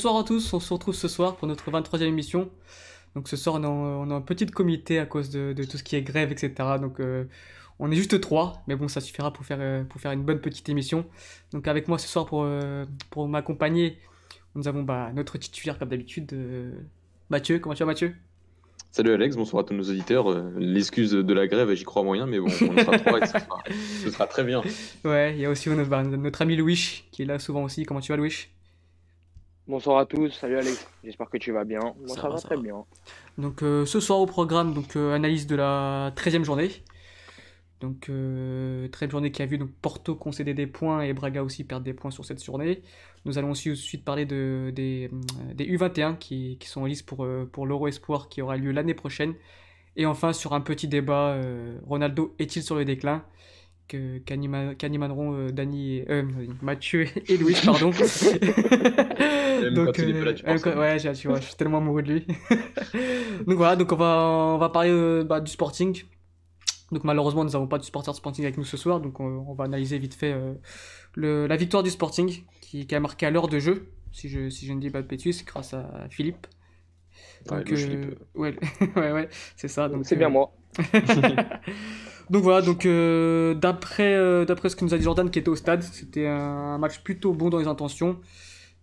Bonsoir à tous, on se retrouve ce soir pour notre 23e émission. Donc ce soir on est en, on est en petit comité à cause de, de tout ce qui est grève, etc. Donc euh, on est juste trois, mais bon ça suffira pour faire, euh, pour faire une bonne petite émission. Donc avec moi ce soir pour, euh, pour m'accompagner, nous avons bah, notre titulaire comme d'habitude, euh, Mathieu. Comment tu vas Mathieu? Salut Alex, bonsoir à tous nos auditeurs. L'excuse de la grève, j'y crois moyen, mais bon, on sera trois et ce sera, ce sera très bien. Ouais, il y a aussi notre, bah, notre ami Louis qui est là souvent aussi. Comment tu vas Louis? Bonsoir à tous, salut Alex, j'espère que tu vas bien. Moi Ça ça, va, va, ça très va. bien. Donc euh, ce soir au programme, donc euh, analyse de la 13e journée. Donc euh, 13e journée qui a vu donc Porto concéder des points et Braga aussi perdre des points sur cette journée. Nous allons aussi ensuite parler de, des, euh, des U21 qui, qui sont en liste pour, pour l'Euro Espoir qui aura lieu l'année prochaine. Et enfin sur un petit débat, Ronaldo est-il sur le déclin? Qu'animeront euh, Dany et- euh, Mathieu et Louis, pardon. Donc, penses quand- lui. ouais, j'ai- tu vois, je suis tellement amoureux de lui. donc voilà, donc on va, on va parler euh, bah, du Sporting. Donc malheureusement, nous n'avons pas de supporter Sporting avec nous ce soir, donc on, on va analyser vite fait euh, le- la victoire du Sporting qui, qui a marqué à l'heure de jeu, si je, si je ne dis pas de bêtises, grâce à Philippe. Ouais, Donc, euh, ouais, ouais, ouais, c'est ça. Donc C'est euh, bien moi. Donc voilà, donc euh, d'après euh, d'après ce que nous a dit Jordan qui était au stade, c'était un match plutôt bon dans les intentions.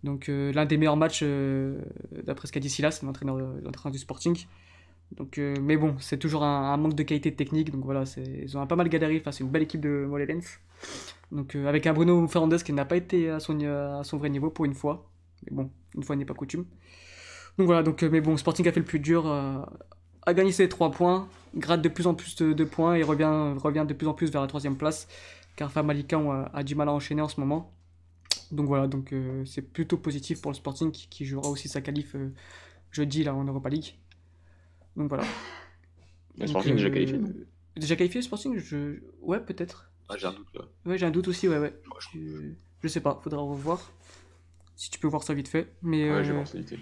Donc euh, l'un des meilleurs matchs d'après ce qu'a dit Silas, l'entraîneur du Sporting. Donc mais bon, c'est toujours un, un manque de qualité technique. Donc voilà, ils ont pas mal galéré face à une belle équipe de Mollens. Donc avec un Bruno Fernandes qui n'a pas été à son à son vrai niveau pour une fois. Mais bon, une fois n'est pas coutume. Donc voilà, donc mais bon, Sporting a fait le plus dur, a gagné ses 3 points, gratte de plus en plus de, de points et revient, revient de plus en plus vers la troisième place, car Famalicão a, a du mal à enchaîner en ce moment. Donc voilà, donc euh, c'est plutôt positif pour le Sporting qui, qui jouera aussi sa qualif euh, jeudi là en Europa League. Donc voilà. Le Donc, Sporting déjà euh, qualifié. Déjà qualifié le Sporting? Je... Ouais, peut-être. Ah, j'ai un doute là. Ouais, j'ai un doute aussi, ouais, ouais. Je- sais pas, faudra revoir. Si tu peux voir ça vite fait. Mais, Ouais, je vais voir ça vite fait.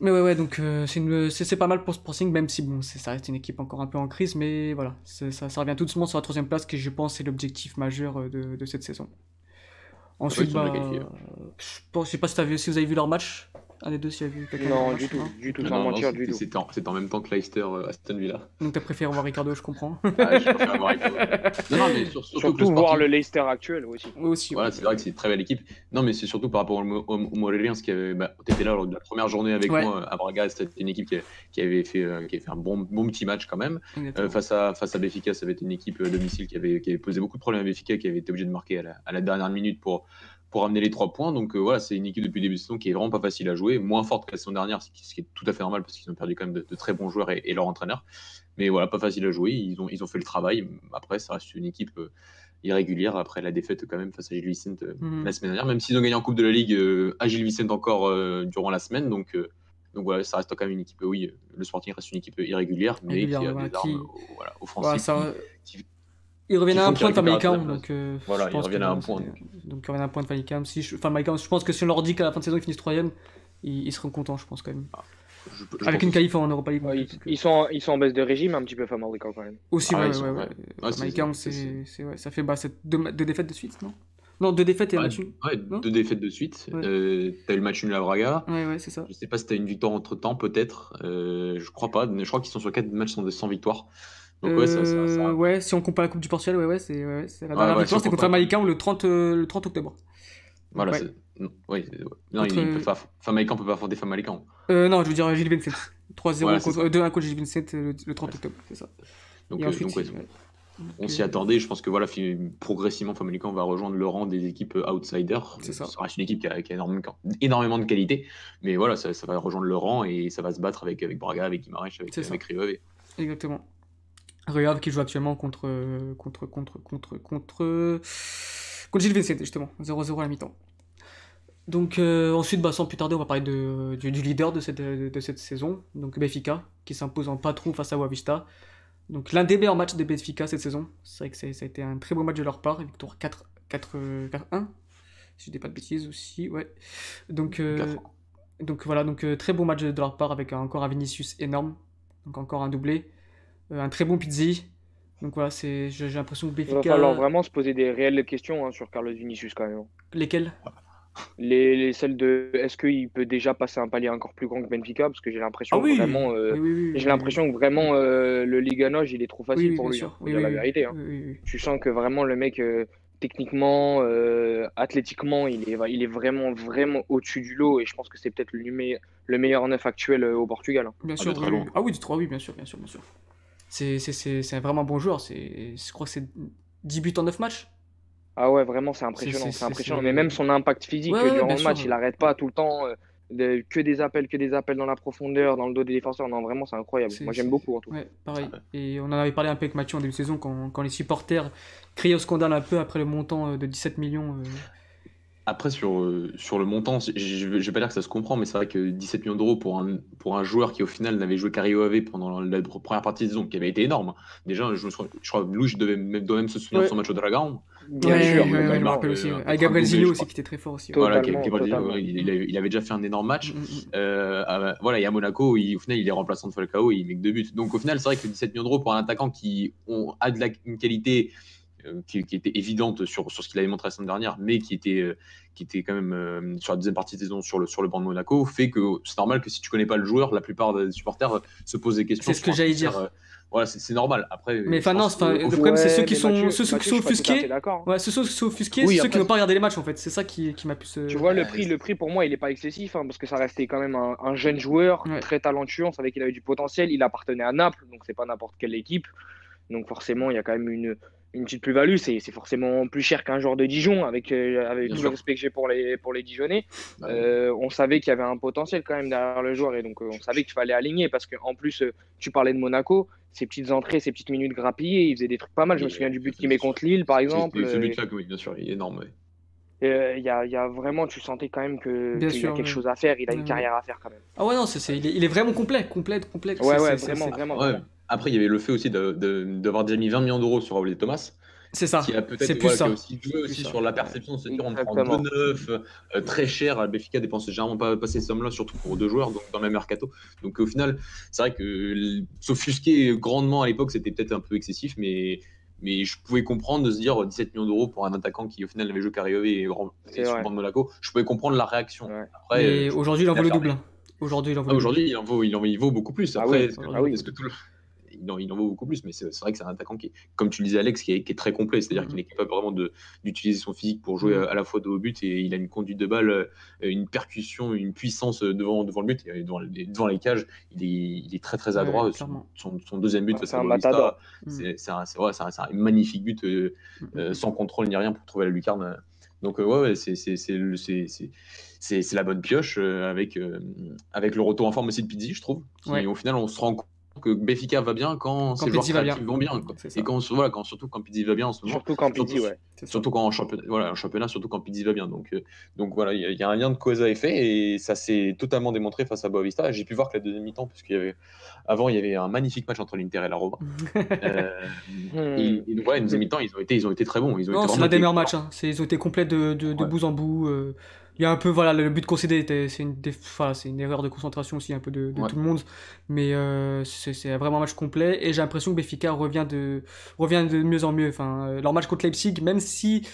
Mais ouais, ouais, donc euh, c'est pas mal pour Sporting, même si bon, ça reste une équipe encore un peu en crise, mais voilà, ça, ça revient tout doucement sur la troisième place, qui je pense est l'objectif majeur euh, de, de cette saison. Ensuite, bah, je pense, je sais pas si, t'as vu- si vous avez vu leur match, un des deux, si avez vu Non, du tout, du tout, sans mentir, du tout. C'était en, même temps que Leicester euh, Aston Villa. Donc t'as préféré voir Ricardo, je comprends. Ah, je préfère avoir Ricardo. Non, non, mais sur- surtout, voir le Leicester actuel aussi. Moi aussi, Voilà, c'est vrai que c'est une très belle équipe. Non, mais c'est surtout par rapport au, au, au Moréliens qui avait. Bah, T'étais là lors de la première journée avec Ouais. moi à Braga. C'était une équipe qui, qui avait fait, euh, qui avait fait un bon, bon petit match quand même. Euh, face, à, face à Béfica, ça avait été une équipe euh, domicile qui avait, qui avait posé beaucoup de problèmes à Béfica, qui avait été obligé de marquer à la, à la dernière minute pour, pour amener les trois points. Donc euh, voilà, c'est une équipe depuis le début de saison qui est vraiment pas facile à jouer, moins forte que la saison dernière, ce qui, est tout à fait normal parce qu'ils ont perdu quand même de, de très bons joueurs et, et leur entraîneur. Mais voilà, pas facile à jouer. Ils ont, ils ont fait le travail. Après, ça reste une équipe euh, irrégulière après la défaite quand même face à Gilles Vicente euh, Mhm. la semaine dernière, même s'ils ont gagné en Coupe de la Ligue à Gilles Vicente encore durant la semaine. Donc, donc voilà, ça reste quand même une équipe. oui, le Sporting reste une équipe irrégulière, mais qui a des armes qui- euh, voilà, offensives. Voilà, ça, qui- qui- Ils reviennent qui à font un point de place. donc euh, Voilà, je ils pense reviennent à un point, donc. Ils reviennent à un point de Famalicão. Si je... Famalicão, je pense que si on leur dit qu'à la fin de saison ils finissent troisième, ils, ils seront contents, je pense quand même. je- je Avec pense une qualif en Europa League. Ouais, donc, ils, euh, ils sont, ils sont en baisse de régime un petit peu, Famalicão quand même. Aussi, Ah ouais, ouais, ouais, Famalicão, ça fait bah, deux, défaites de suite, non? Non, deux défaites et un Ouais, match nul. ouais, deux défaites de suite. Euh, t'as eu le match nul à Braga. Ouais, ouais, c'est ça. Je sais pas si t'as une victoire entre temps, peut-être. Euh, je crois pas. Je crois qu'ils sont sur quatre matchs sans, sans victoire. Donc ouais, ça, ça, ça- Euh, ouais, si on compare la Coupe du Portugal, ouais, ouais, c'est, ouais, c'est la Ouais, dernière ouais, victoire, si c'était on contre Famalicão le 30, euh, le 30 octobre. voilà. ouais. Non, ouais, ouais. non Contre- il, il peut pas. Famalicão peut pas affronter Famalicão. Euh, non, je veux dire Gilles Vincent. 3-0 Voilà, contre, euh, 2-1 contre Gilles Vincent le, le 30 octobre, c'est ça. Donc, euh, ensuite, donc, ouais, ouais. on s'y euh, attendait. Je pense que voilà, progressivement, Famalicão va rejoindre le rang des équipes euh, outsiders. C'est ça. reste une équipe qui a, qui a énormément, énormément de qualité. Mais voilà, ça, ça va rejoindre le rang et ça va se battre avec, avec Braga, avec Guimarães, avec, ça. avec Rio. Exactement. Real qui joue actuellement contre contre contre contre contre contre Gilles Vincent justement 0-0 à la mi-temps. Donc euh, ensuite bah, sans plus tarder on va parler de, du, du leader de cette, de, de cette saison donc Benfica qui s'impose en patron face à Boavista. Donc l'un des meilleurs matchs de Benfica cette saison. C'est vrai que ça a été un très beau match de leur part victoire 4 4 euh, 4-1 si je dis pas de bêtises aussi ouais. Donc euh, donc voilà donc euh, très beau match de leur part avec encore un Vinicius énorme donc encore un doublé un très bon Pizzi. Donc voilà, c'est, j'ai l'impression que Il va Benfica. falloir vraiment se poser des réelles questions hein, sur Carlos Vinicius quand même. Lesquels les, les celles de est-ce qu'il peut déjà passer un palier encore plus grand que Benfica? Parce que j'ai l'impression Ah oui. vraiment euh, Oui, oui, oui, j'ai oui, l'impression que vraiment euh, le Liga Noj il est trop facile oui, pour lui sûr. hein, faut Oui, dire oui, la oui. vérité hein. Oui, oui, oui. tu sens que vraiment le mec euh, techniquement euh, athlétiquement il est il est vraiment vraiment au-dessus du lot et je pense que c'est peut-être le, le meilleur neuf actuel euh, au Portugal hein. Bien Ah, sûr. Ah oui, de 3, oui, bien sûr, bien sûr, bien sûr. C'est, c'est, c'est, c'est un vraiment bon joueur. C'est, je crois que c'est 10 buts en 9 matchs. Ah ouais, vraiment, c'est impressionnant. c'est- impressionnant. Mais même son impact physique Ouais, durant le match, sûr. il arrête pas tout le temps. euh, de- que des appels, que des appels dans la profondeur, dans le dos des défenseurs. Non, vraiment, c'est incroyable. Moi, j'aime beaucoup en tout cas. Ouais, pareil. Et on en avait parlé un peu avec Mathieu en début de saison quand, quand les supporters criaient au scandale un peu après le montant euh, de 17 millions. euh. Après, sur, euh, sur le montant, je ne vais pas dire que ça se comprend, mais c'est vrai que 17 millions d'euros pour un, pour un joueur qui, au final, n'avait joué qu'Ario AV pendant la première partie de saison, qui avait été énorme. Déjà, je, me souviens- je crois que Louis devait, même- doit même se souvenir Ouais. de son match au Dragon. Bien Ouais, sûr, ouais, ouais, je me rappelle aussi. euh, en Avec de Gabriel je aussi qui était très fort aussi. Voilà, qui, qui- il, avait, il avait déjà fait un énorme match. Mm, mm, mm. Euh, ah, voilà, et à Monaco, il, au final, il est remplaçant de Falcao et il met que deux buts. Donc au final, c'est vrai que 17 millions d'euros pour un attaquant qui a de la, une qualité euh, qui, qui était évidente sur, sur ce qu'il avait montré la semaine dernière, mais qui était, euh, qui était quand même euh, sur la deuxième partie de saison sur le, sur le banc de Monaco, fait que c'est normal que si tu connais pas le joueur, la plupart des supporters euh, se posent des questions. C'est ce que j'allais dire. euh, voilà, c'est normal. Après, Mais enfin, non, que- le problème, c'est ceux qui sont- Mathieu- ceux- qui sont offusqués. Ouais, ceux, ceux qui sont offusqués, Oui, c'est ceux après, qui n'ont pas regardé les matchs en fait. C'est ça qui, qui m'a plus. euh, Tu vois, le prix, le prix pour moi, il n'est pas excessif hein, parce que ça restait quand même un, un jeune joueur Ouais. très talentueux. On savait qu'il avait du potentiel. Il appartenait à Naples, donc c'est pas n'importe quelle équipe. Donc forcément, il y a quand même une, une petite plus-value. C'est c'est forcément plus cher qu'un joueur de Dijon, avec, euh, avec tout sûr. le respect que j'ai pour les, pour les Dijonais. Bah, Euh, on savait qu'il y avait un potentiel quand même derrière le joueur et donc euh, on savait qu'il fallait aligner parce qu'en plus, euh, tu parlais de Monaco, ses petites entrées, ses petites minutes grappillées, il faisait des trucs pas mal. Je me souviens du but qu'il met contre Lille, par exemple. Ce but-là, oui, bien sûr, il est énorme. euh, Il y, a, il y a vraiment, tu sentais quand même qu'il y a quelque ouais. chose à faire, il a une Ouais, carrière à faire quand même. Ah ouais, non, c'est, c'est- il, est, il est vraiment complet, complet, complet. Ouais, C'est- ouais, c'est- vraiment, c'est- vraiment. Après, il y avait le fait aussi de- de- d'avoir déjà mis 20 millions d'euros sur Raoul et Thomas. C'est ça. qui a C'est peut-être plus voilà, qui ça. a aussi joué plus aussi ça. sur la perception de se dire on prend Exactement. deux neufs euh, très cher. Le Benfica dépense généralement pas, pas ces sommes-là, surtout pour deux joueurs, donc dans le même mercato. Donc au final, c'est vrai que l- s'offusquer grandement à l'époque, c'était peut-être un peu excessif, mais, mais je pouvais comprendre de se dire 17 millions d'euros pour un attaquant qui au final n'avait joué qu'Ariové et, et sur vrai. le banc de Monaco. Je pouvais comprendre la réaction. Ouais. Après, euh, aujourd'hui, il en vaut le double. hein. Aujourd'hui, il en vaut ah, aujourd'hui, il en vaut, il en, il vaut beaucoup plus. Ah Après, oui, est-ce que, ah oui. que tout le- il, en, il en vaut beaucoup plus, mais c'est vrai que c'est un attaquant qui est, comme tu le disais, Alex, qui est, qui est très complet. C'est-à-dire Mhm. qu'il est capable vraiment d'utiliser son physique pour jouer Mhm. à la fois de haut but et il a une conduite de balle, euh, une percussion, une puissance devant, devant le but et devant, les- devant les cages. Il est, il est très très adroit. son, son deuxième but Ouais, c'est un. Mm. un, ouais, un- magnifique but euh, euh, sans contrôle ni rien pour trouver la lucarne. Donc euh, ouais, c'est la bonne pioche euh, avec, euh, avec le retour en forme aussi de Pizzi, je trouve. Qui, Ouais. Au final, on se rend compte que Benfica va bien quand, ces joueurs Pizzi va bien. vont bien. quoi. Et quand, voilà, quand, surtout quand Pizzi va bien en ce moment. Surtout quand Surtout- Pizzi, ouais. C'est ça. Surtout quand en championnat, voilà, en championnat, surtout quand Pizzi va bien. Donc, euh, donc voilà, il y, y a un lien de cause à effet et ça s'est totalement démontré face à Boavista. J'ai pu voir que la deuxième mi-temps, parce qu'il y avait, avant, il y avait un magnifique match entre l'Inter et la Roma. Euh, et, et donc, voilà, une deuxième mi-temps, ils ont été, ils ont été très bons. Ils ont Non, été c'est l'un des meilleurs matchs. Hein. C'est- Ils ont été complets de, de, de Ouais. bout en bout. euh. Il y a un peu, voilà, le but concédé, était- c'est une, enfin, c'est une erreur de concentration aussi un peu de, de Ouais. tout le monde. Mais euh, c'est c'est vraiment un match complet. Et j'ai l'impression que Benfica revient de, revient de mieux en mieux. Enfin, euh, leur match contre Leipzig, même si.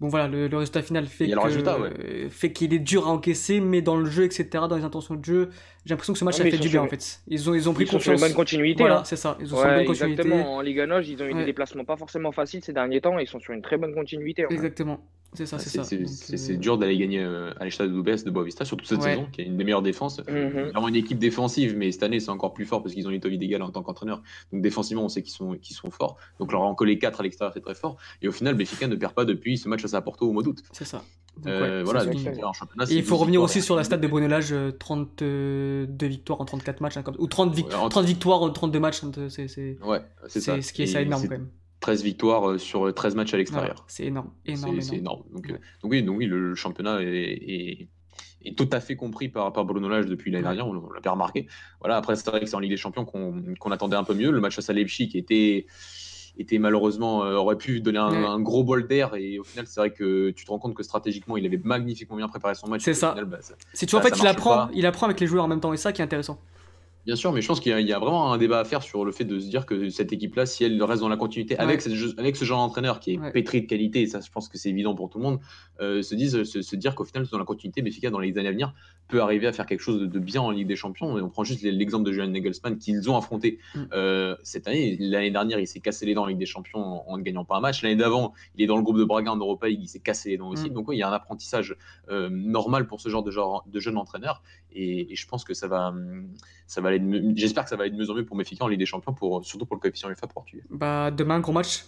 Bon voilà, le, le résultat final fait Il y a le que- résultat, ouais. fait qu'il est dur à encaisser, mais dans le jeu, etc., dans les intentions de jeu, j'ai l'impression que ce match Ouais, a fait du bien sur- en fait. Ils ont, ils ont pris Ils sont sur une confiance. bonne continuité. Voilà, hein. c'est ça. Ils ont sur une Ouais, bonne continuité. exactement. En Liga Nord, ils ont eu Ouais. des déplacements pas forcément faciles ces derniers temps et ils sont sur une très bonne continuité. en fait. Exactement. C'est ça, Ah, c'est ça. c'est- Donc, c'est- euh, dur d'aller gagner euh, à l'Estade de Boavista de Boavista, surtout cette Ouais. saison, qui est une des meilleures défenses. Mhm. Vraiment une équipe défensive, mais cette année, c'est encore plus fort parce qu'ils ont eu Toby Degal en tant qu'entraîneur. Donc défensivement, on sait qu'ils sont, qu'ils sont forts. Donc leur en coller 4 à l'extérieur, c'est très fort. Et au final, Benfica ne perd pas depuis ce match face à Porto au mois d'août. C'est ça. Donc, Euh, voilà, donc, championnat, Et il faut 12 revenir aussi sur la stat de Brunelage, euh, 32 victoires en 34 matchs, hein, comme- ou 30, vic- Ouais, en- 30 victoires en 32 matchs, c'est c'est- Ouais, ça. ce qui est ça énorme quand même. 13 victoires euh, sur euh, 13 matchs à l'extérieur. c'est énorme, C'est énorme, c'est énorme. énorme. Donc, Ouais. euh, donc oui, donc oui, le, le championnat est, est- est tout à fait compris par, par Bruno Lage depuis l'année dernière, on, on l'a bien remarqué. Voilà, après, c'est vrai que c'est en Ligue des Champions qu'on attendait un peu mieux. Le match face à Leipzig était, était malheureusement, euh, aurait pu donner un, Ouais. un gros bol d'air. Et au final, c'est vrai que tu te rends compte que stratégiquement, il avait magnifiquement bien préparé son match. C'est ça. bah, ça- tu vois, en fait, il apprend, pas. il apprend avec les joueurs en même temps, et ça qui est intéressant. Bien sûr, mais je pense qu'il y, a vraiment un débat à faire sur le fait de se dire que cette équipe-là, si elle reste dans la continuité avec, ce, avec ce genre d'entraîneur qui est pétri de qualité, et ça je pense que c'est évident pour tout le monde, euh, se, disent, se, dire qu'au final, dans la continuité, Béfica, dans les années à venir, peut arriver à faire quelque chose de, bien en Ligue des Champions. Et on prend juste l'exemple de Julian Nagelsmann qu'ils ont affronté mm. euh, cette année. L'année dernière, il s'est cassé les dents en Ligue des Champions en, ne gagnant pas un match. L'année d'avant, il est dans le groupe de Braga en Europa League, il s'est cassé les dents aussi. Mm. Donc il y a un apprentissage euh, normal pour ce genre de, genre de jeune entraîneur. Et, et, je pense que ça va, ça va aller. J'espère que ça va aller de mieux en mieux pour Benfica en Ligue des Champions, pour, surtout pour le coefficient UEFA portugais. Bah, demain, gros match.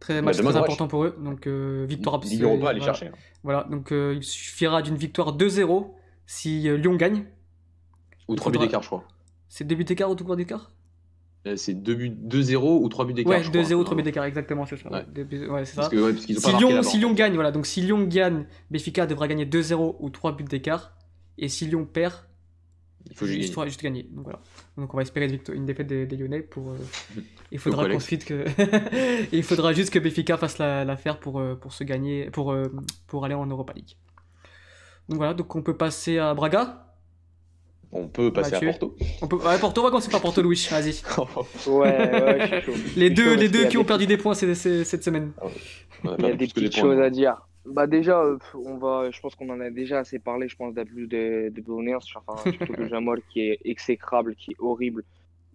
Très, bah, match très important pour eux. Donc, euh, victoire absolue. Ligue aller chercher. Hein. Voilà, donc euh, il suffira d'une victoire 2-0 si euh, Lyon gagne. Ou 3 buts d'écart, je crois. C'est 2 buts d'écart ou 3 buts d'écart? C'est 2-0 ou 3 buts d'écart. Ouais, 2-0 ou 3 buts d'écart, exactement, c'est ça. Ouais. c'est ça. si, Lyon, si Lyon gagne, voilà, donc si Lyon gagne, Benfica devra gagner 2-0 ou 3 buts d'écart. Et si Lyon perd, il faut juste, gagner. juste gagner. Donc, voilà. Donc on va espérer une, défaite des, Lyonnais pour. Euh, il faudra qu'ensuite que. il faudra juste que Benfica fasse l'affaire pour, euh, pour se gagner, pour, euh, pour aller en Europa League. Donc voilà, donc on peut passer à Braga. On peut passer à Porto. On peut... Ouais, Porto, on va commencer par Porto, Louis. Vas-y. ouais, ouais, chaud. Les deux, les deux qui ont perdu des points cette semaine. Ah il y a des petites choses à dire. Bah déjà, euh, on va, je pense qu'on en a déjà assez parlé, je pense, d'abus de, de enfin, surtout de Jamol qui est exécrable, qui est horrible,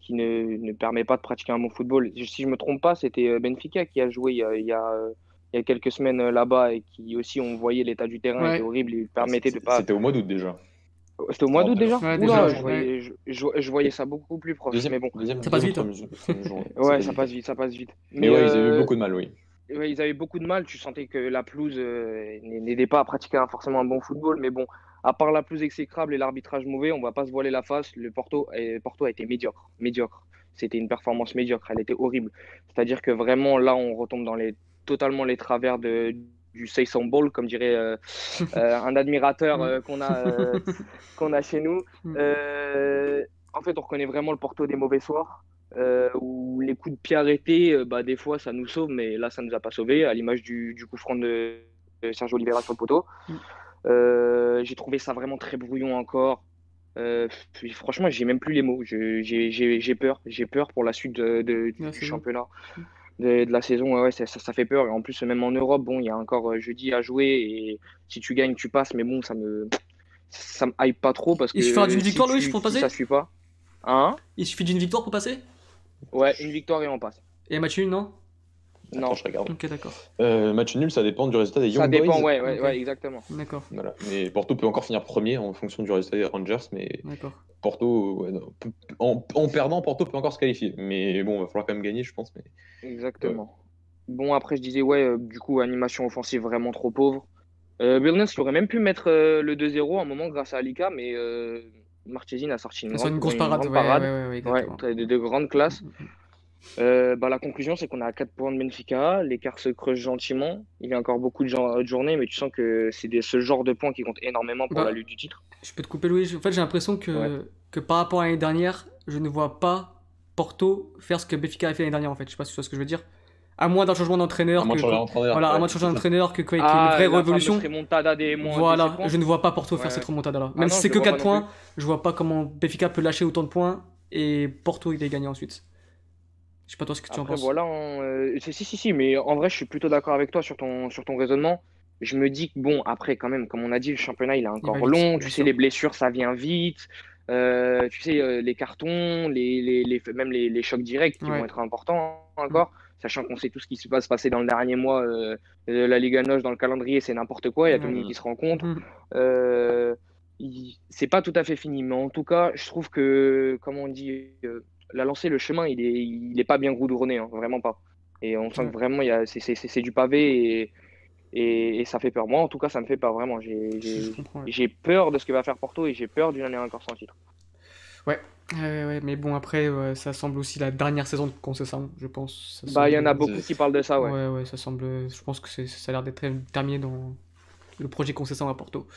qui ne, ne, permet pas de pratiquer un bon football. Si je me trompe pas, c'était euh, Benfica qui a joué il y a, il y a, euh, il y a quelques semaines là-bas et qui aussi, on voyait l'état du terrain était horrible, il permettait de pas... C'était au mois d'août déjà. C'était au mois d'août déjà, Oula, je, voyais, je, voyais, ça beaucoup plus proche. mais bon. ça passe vite. Hein. ouais, ça passe vite, ça passe vite. Mais, ouais, ils avaient eu beaucoup de mal, oui ils avaient beaucoup de mal. Tu sentais que la pelouse euh, n'aidait pas à pratiquer forcément un bon football. Mais bon, à part la pelouse exécrable et l'arbitrage mauvais, on va pas se voiler la face. Le Porto, Porto a été médiocre. Médiocre. C'était une performance médiocre. Elle était horrible. C'est-à-dire que vraiment, là, on retombe dans les, totalement les travers de, du say some ball, comme dirait euh, euh, un admirateur qu'on a, qu'on a chez nous. Mm. en fait, on reconnaît vraiment le Porto des mauvais soirs. Euh, où les coups de pied arrêtés, euh, bah, des fois, ça nous sauve, mais là, ça ne nous a pas sauvés, à l'image du, du, coup franc de, Sergio Oliveira sur le poteau. Mm. Euh, j'ai trouvé ça vraiment très brouillon encore. franchement, j'ai même plus les mots. J'ai peur. J'ai peur pour la suite de, du championnat, mm. de, la saison. Ouais, ça, ça, fait peur. Et en plus, même en Europe, bon, il y a encore jeudi à jouer. Et si tu gagnes, tu passes. Mais bon, ça me, ça me hype pas trop parce que. Il suffit d'une victoire, Louis, pour passer. Ça suit pas. Hein? Il suffit d'une victoire pour passer? Ouais, une victoire et on passe. Et un match nul, non? Non, je regarde. Ok, d'accord. Euh, match nul, ça dépend du résultat des Young Ça dépend, ouais, ouais, ouais, exactement. D'accord. Voilà. Mais Porto peut encore finir premier en fonction du résultat des Rangers, mais Porto, ouais, en, en, perdant, Porto peut encore se qualifier. Mais bon, il va falloir quand même gagner, je pense. Mais... Exactement. Bon, après, je disais, ouais, euh, du coup, animation offensive vraiment trop pauvre. Euh, qui aurait même pu mettre euh, le 2-0 à un moment grâce à Alika, mais euh, Marchesine a sorti une, grande, une grosse parade, de, grandes classes. Euh, bah, la conclusion, c'est qu'on a 4 points de Benfica. L'écart se creuse gentiment. Il y a encore beaucoup de, gens, de journées, mais tu sens que c'est ce genre de points qui compte énormément pour bah, la lutte du titre. Je peux te couper, Louis. En fait, j'ai l'impression que, que par rapport à l'année dernière, je ne vois pas Porto faire ce que Benfica a fait l'année dernière. En fait, je sais pas si tu vois ce que je veux dire. À moins d'un changement d'entraîneur. À moins de changer d'entraîneur. Voilà, à moins de changer d'entraîneur que quoi, ah, une vraie révolution. Voilà, je ne vois pas Porto faire cette remontada là. Ah Même si c'est que 4 points, je vois pas comment Benfica peut lâcher autant de points et Porto il est gagné ensuite. Je sais pas toi ce que tu en penses. Voilà, euh, si, si, si, mais en vrai, je suis plutôt d'accord avec toi sur ton, sur ton raisonnement. Je me dis que bon, après, quand même, comme on a dit, le championnat il est encore long. Tu sais, les blessures, ça vient vite. Euh, tu sais, euh, les cartons, les, les, les même les, les, chocs directs qui vont être importants encore sachant qu'on sait tout ce qui se passe passer dans le dernier mois euh, de la Liga Noche dans le calendrier, c'est n'importe quoi, il y a tout le monde qui se rencontre. Mm. Euh, c'est pas tout à fait fini, mais en tout cas, je trouve que, comme on dit, euh, la lancée, le chemin, il est, il est pas bien goudronné, hein, vraiment pas. Et on sent que vraiment, c'est du pavé et, et, ça fait peur. Moi, en tout cas, ça me fait peur vraiment. J'ai peur de ce que va faire Porto et j'ai peur d'une année encore sans titre. Ouais, Ouais, mais bon, après, ça semble aussi la dernière saison de Concession, je pense. bah, il y en a beaucoup qui parlent de ça, ouais. Ouais, ouais, ça semble. Je pense que ça a l'air d'être terminé dans le projet Concession à Porto.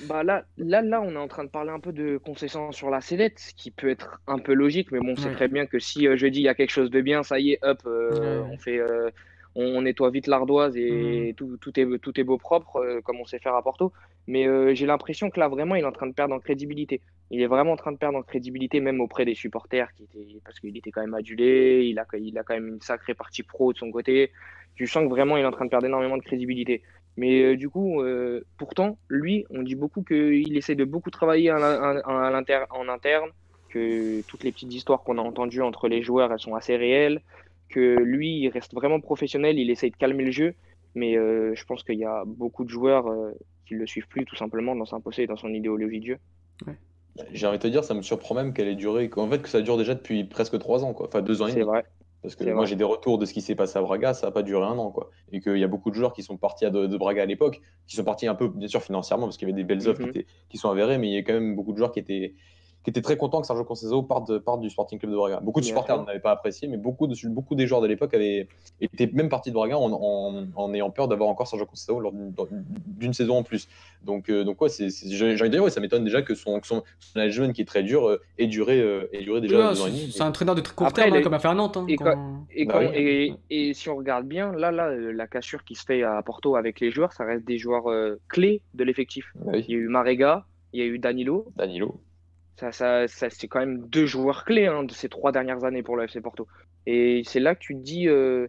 Bah là, là, là, on est en train de parler un peu de concession sur la sellette, ce qui peut être un peu logique, mais bon, c'est très bien que si euh, je dis il y a quelque chose de bien, ça y est, hop, euh, on fait, euh, on, nettoie vite l'ardoise et Mhm. tout, tout est, tout est beau propre, euh, comme on sait faire à Porto. Mais euh, j'ai l'impression que là, vraiment, il est en train de perdre en crédibilité. Il est vraiment en train de perdre en crédibilité, même auprès des supporters, qui étaient, parce qu'il était quand même adulé, il a, il a quand même une sacrée partie pro de son côté. Tu sens que vraiment, il est en train de perdre énormément de crédibilité. Mais euh, du coup, pourtant, lui, on dit beaucoup qu'il essaie de beaucoup travailler à l'in- à- à l'inter- en interne, que toutes les petites histoires qu'on a entendues entre les joueurs, elles sont assez réelles, que lui, il reste vraiment professionnel, il essaie de calmer le jeu. Mais euh, je pense qu'il y a beaucoup de joueurs euh, qui le suivent plus, tout simplement, dans son pensée et dans son idéologie de jeu. J'ai envie de te dire, ça me surprend même qu'elle ait duré, qu'en fait, que ça dure déjà depuis presque trois ans, quoi. Enfin, deux ans et C'est demi. vrai. Parce que C'est moi, j'ai des retours de ce qui s'est passé à Braga, ça n'a pas duré un an, quoi. Et qu'il y a beaucoup de joueurs qui sont partis à de, de Braga à l'époque, qui sont partis un peu, bien sûr, financièrement, parce qu'il y avait des belles offres Mhm. qui, étaient- qui sont avérées, mais il y a quand même beaucoup de joueurs qui étaient, qui étaient très contents que Sergio Conceição parte, de- parte du Sporting Club de Braga. Beaucoup de supporters n'avaient pas apprécié, mais beaucoup, de, beaucoup des joueurs de l'époque avaient été même partis de Braga en, en- en ayant peur d'avoir encore Sergio Conceição lors d'une- saison en plus. Donc, euh, donc ouais, c'est, c'est- j'ai j'ai envie de dire, ouais, ça m'étonne déjà que son, que son, qui est très dur euh, ait, duré, euh, ait duré déjà Ouais, deux ans et c'est demi. c'est un entraîneur de très court Après, terme, hein, comme a fait à Nantes. hein, et quand- Et, Bah quand- oui. et, et si on regarde bien, là, là, euh, la cassure qui se fait à Porto avec les joueurs, ça reste des joueurs euh, clés de l'effectif. Oui, Il y a eu Marega, il y a eu Danilo. Danilo. Ça, ça, ça, c'est quand même deux joueurs clés hein, de ces trois dernières années pour le FC Porto. Et c'est là que tu te dis, euh,